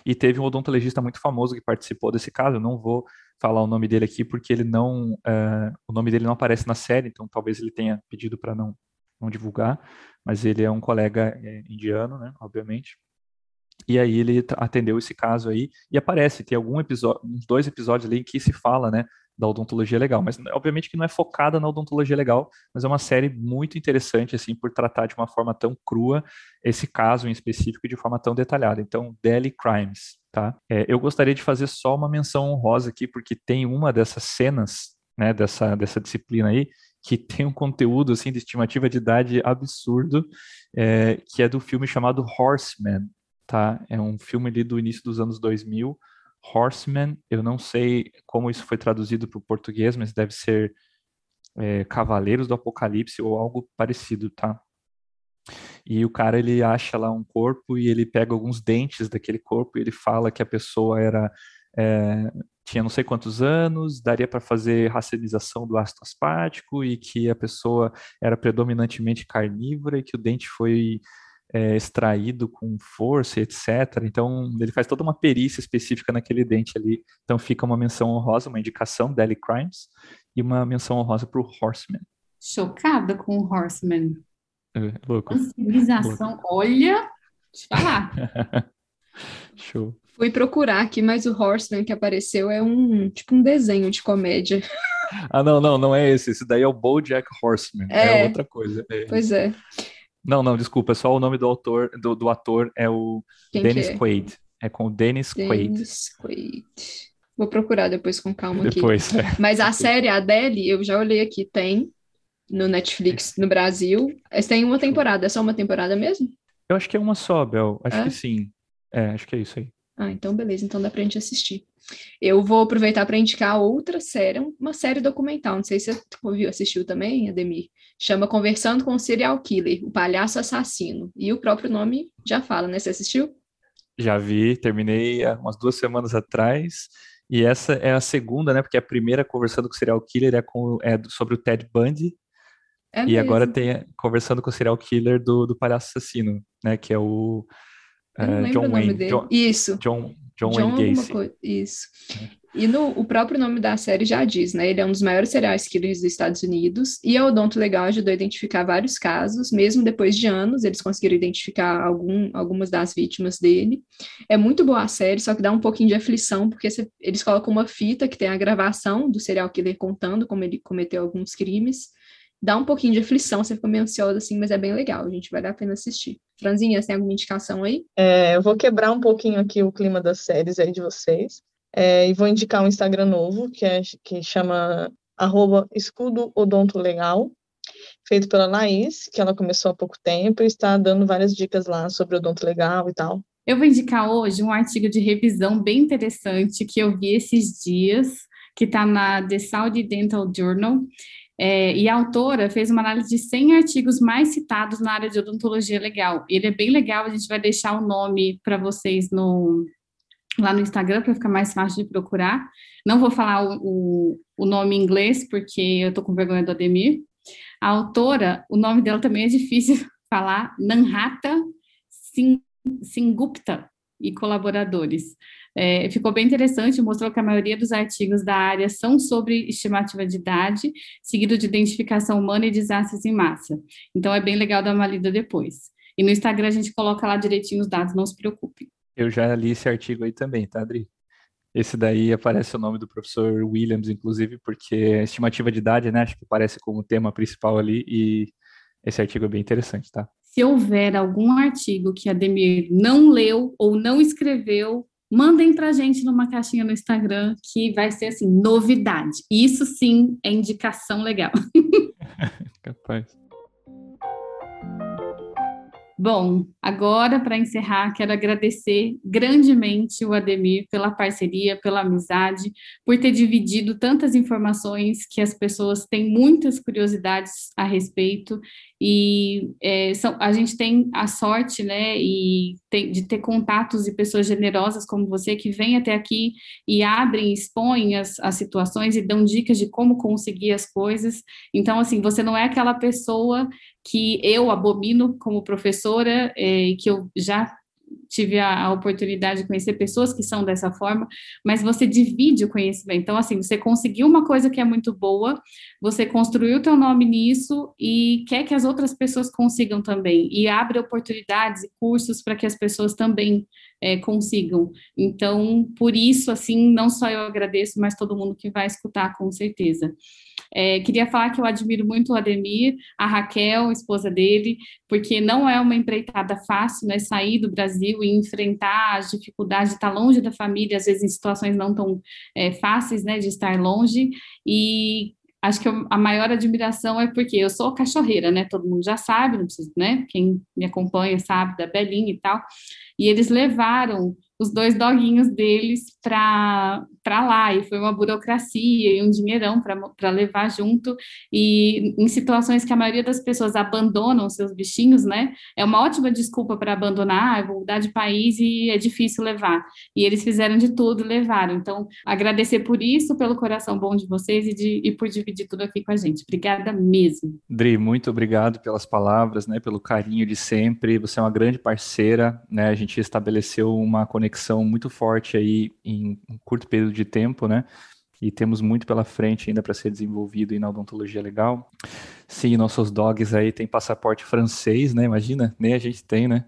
E teve um odontologista muito famoso que participou desse caso. Eu não vou falar o nome dele aqui porque ele não, uh, o nome dele não aparece na série, então talvez ele tenha pedido para não, não divulgar. Mas ele é um colega é, indiano, né? Obviamente. E aí ele atendeu esse caso aí e aparece, tem algum episódio, uns dois episódios ali em que se fala, né, da odontologia legal, mas obviamente que não é focada na odontologia legal, mas é uma série muito interessante assim por tratar de uma forma tão crua esse caso em específico de forma tão detalhada. Então, Delhi Crimes, tá? É, eu gostaria de fazer só uma menção honrosa aqui porque tem uma dessas cenas, né, dessa dessa disciplina aí que tem um conteúdo assim de estimativa de idade absurdo, é, que é do filme chamado Horseman, tá? É um filme ali do início dos anos 2000 Horseman, eu não sei como isso foi traduzido para o português, mas deve ser é, Cavaleiros do Apocalipse ou algo parecido, tá? E o cara ele acha lá um corpo e ele pega alguns dentes daquele corpo e ele fala que a pessoa era é, tinha não sei quantos anos, daria para fazer racialização do ácido aspartico e que a pessoa era predominantemente carnívora e que o dente foi é, extraído com força, etc. Então, ele faz toda uma perícia específica naquele dente ali. Então, fica uma menção honrosa, uma indicação, Daily Crimes, e uma menção honrosa para o Horseman. Chocada com o Horseman. É, louco. Uma civilização, louco. olha, deixa eu falar. *laughs* Show. Fui procurar aqui, mas o Horseman que apareceu é um tipo um desenho de comédia. Ah, não, não, não é esse. Esse daí é o BoJack Horseman. É, é outra coisa. É. Pois é. Não, não, desculpa, é só o nome do autor, do, do ator é o Quem Dennis é? Quaid. É com o Dennis, Quaid. Dennis Quaid. Vou procurar depois com calma aqui. Depois, é. Mas a série, a Adele, eu já olhei aqui, tem no Netflix no Brasil. Tem uma temporada, é só uma temporada mesmo? Eu acho que é uma só, Bel. Acho é? que sim. É, acho que é isso aí. Ah, então beleza, então dá pra gente assistir. Eu vou aproveitar para indicar outra série, uma série documental, não sei se você ouviu, assistiu também, Ademir. Chama Conversando com o Serial Killer, o Palhaço Assassino. E o próprio nome já fala, né? Você assistiu? Já vi, terminei há umas duas semanas atrás. E essa é a segunda, né? Porque a primeira, Conversando com o Serial Killer, é, com, é sobre o Ted Bundy. É e mesmo. agora tem Conversando com o Serial Killer do, do Palhaço Assassino, né? Que é o uh, John Wayne. John, Isso. John, John, John Wayne Gacy. Isso. É. E no, o próprio nome da série já diz, né? Ele é um dos maiores serial killers dos Estados Unidos e a Odonto Legal ajudou a identificar vários casos, mesmo depois de anos, eles conseguiram identificar algum, algumas das vítimas dele. É muito boa a série, só que dá um pouquinho de aflição, porque você, eles colocam uma fita que tem a gravação do serial killer contando como ele cometeu alguns crimes. Dá um pouquinho de aflição, você fica meio ansiosa assim, mas é bem legal, gente vale a pena assistir. Franzinha, você tem alguma indicação aí? É, eu vou quebrar um pouquinho aqui o clima das séries aí de vocês. É, e vou indicar um Instagram novo, que, é, que chama arroba escudo odonto legal, feito pela Laís, que ela começou há pouco tempo e está dando várias dicas lá sobre odonto legal e tal. Eu vou indicar hoje um artigo de revisão bem interessante que eu vi esses dias, que está na The Saudi Dental Journal, é, e a autora fez uma análise de 100 artigos mais citados na área de odontologia legal. Ele é bem legal, a gente vai deixar o nome para vocês no, lá no Instagram para ficar mais fácil de procurar. Não vou falar o, o, o nome em inglês, porque eu estou com vergonha do Ademir. A autora, o nome dela também é difícil *laughs* falar, Nanhata Singupta e colaboradores. É, ficou bem interessante, mostrou que a maioria dos artigos da área são sobre estimativa de idade, seguido de identificação humana e desastres em massa. Então, é bem legal dar uma lida depois. E no Instagram a gente coloca lá direitinho os dados, não se preocupem. Eu já li esse artigo aí também, tá, Adri? Esse daí aparece o nome do professor Williams, inclusive, porque a estimativa de idade, né, acho que aparece como tema principal ali, e esse artigo é bem interessante, tá? Se houver algum artigo que a Demir não leu ou não escreveu, mandem para a gente numa caixinha no Instagram, que vai ser, assim, novidade. Isso sim é indicação legal. *laughs* Capaz. Bom, agora para encerrar, quero agradecer grandemente o Ademir pela parceria, pela amizade, por ter dividido tantas informações que as pessoas têm muitas curiosidades a respeito e é, são, a gente tem a sorte, né, e tem, de ter contatos e pessoas generosas como você que vêm até aqui e abrem, expõem as, as situações e dão dicas de como conseguir as coisas. Então, assim, você não é aquela pessoa que eu abomino como professora, é, que eu já tive a, a, oportunidade de conhecer pessoas que são dessa forma, mas você divide o conhecimento. Então, assim, você conseguiu uma coisa que é muito boa, você construiu teu nome nisso e quer que as outras pessoas consigam também, e abre oportunidades e cursos para que as pessoas também é, consigam. Então, por isso, assim, não só eu agradeço, mas todo mundo que vai escutar, com certeza. É, queria falar que eu admiro muito o Ademir, a Raquel, esposa dele, porque não é uma empreitada fácil, né, sair do Brasil e enfrentar as dificuldades de estar longe da família, às vezes em situações não tão é, fáceis, né, de estar longe, e acho que a maior admiração é porque eu sou cachorreira, né, todo mundo já sabe, não né, quem me acompanha sabe da Belinha e tal, e eles levaram os dois doguinhos deles para lá, e foi uma burocracia e um dinheirão para levar junto, e em situações que a maioria das pessoas abandonam seus bichinhos, né, é uma ótima desculpa para abandonar, ah, vou mudar de país e é difícil levar, e eles fizeram de tudo, levaram, então, agradecer por isso, pelo coração bom de vocês e, de, e por dividir tudo aqui com a gente, obrigada mesmo. Dri, muito obrigado pelas palavras, né, pelo carinho de sempre, você é uma grande parceira, né, a gente estabeleceu uma conexão conexão muito forte aí em um curto período de tempo, né? E temos muito pela frente ainda para ser desenvolvido na odontologia legal. Sim, nossos dogs aí têm passaporte francês, né? Imagina, nem a gente tem, né?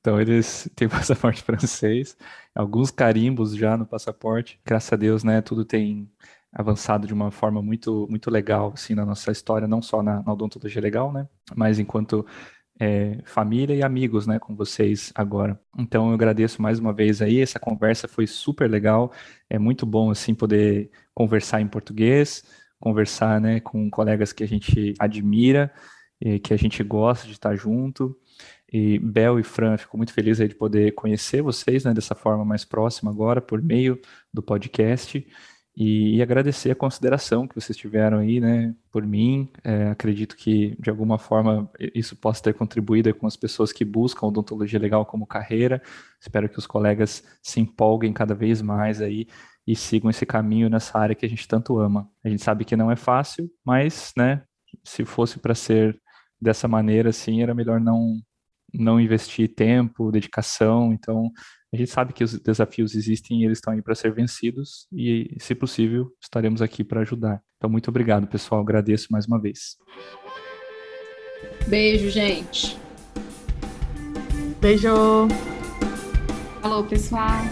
Então eles *laughs* têm passaporte francês, alguns carimbos já no passaporte. Graças a Deus, né? Tudo tem avançado de uma forma muito muito legal assim na nossa história, não só na, na odontologia legal, né? Mas enquanto é, família e amigos, né, com vocês agora. Então eu agradeço mais uma vez aí, essa conversa foi super legal, é muito bom assim poder conversar em português, conversar, né, com colegas que a gente admira, que a gente gosta de estar junto. E Bel e Fran, fico muito feliz aí de poder conhecer vocês, né, dessa forma mais próxima agora, por meio do podcast. E, e agradecer a consideração que vocês tiveram aí, né, por mim. É, acredito que, de alguma forma, isso possa ter contribuído com as pessoas que buscam odontologia legal como carreira. Espero que os colegas se empolguem cada vez mais aí e sigam esse caminho nessa área que a gente tanto ama. A gente sabe que não é fácil, mas, né, se fosse para ser dessa maneira, assim, era melhor não não investir tempo, dedicação. Então, a gente sabe que os desafios existem e eles estão aí para ser vencidos e, se possível, estaremos aqui para ajudar. Então, muito obrigado, pessoal. Agradeço mais uma vez. Beijo, gente. Beijo. Falou, pessoal.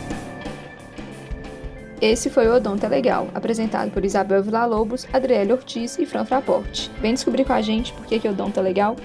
Esse foi o Odonto é Legal, apresentado por Isabel Villa-Lobos, Adriele Ortiz e Fran Fraporte. Vem descobrir com a gente por que, que o Odonto é legal?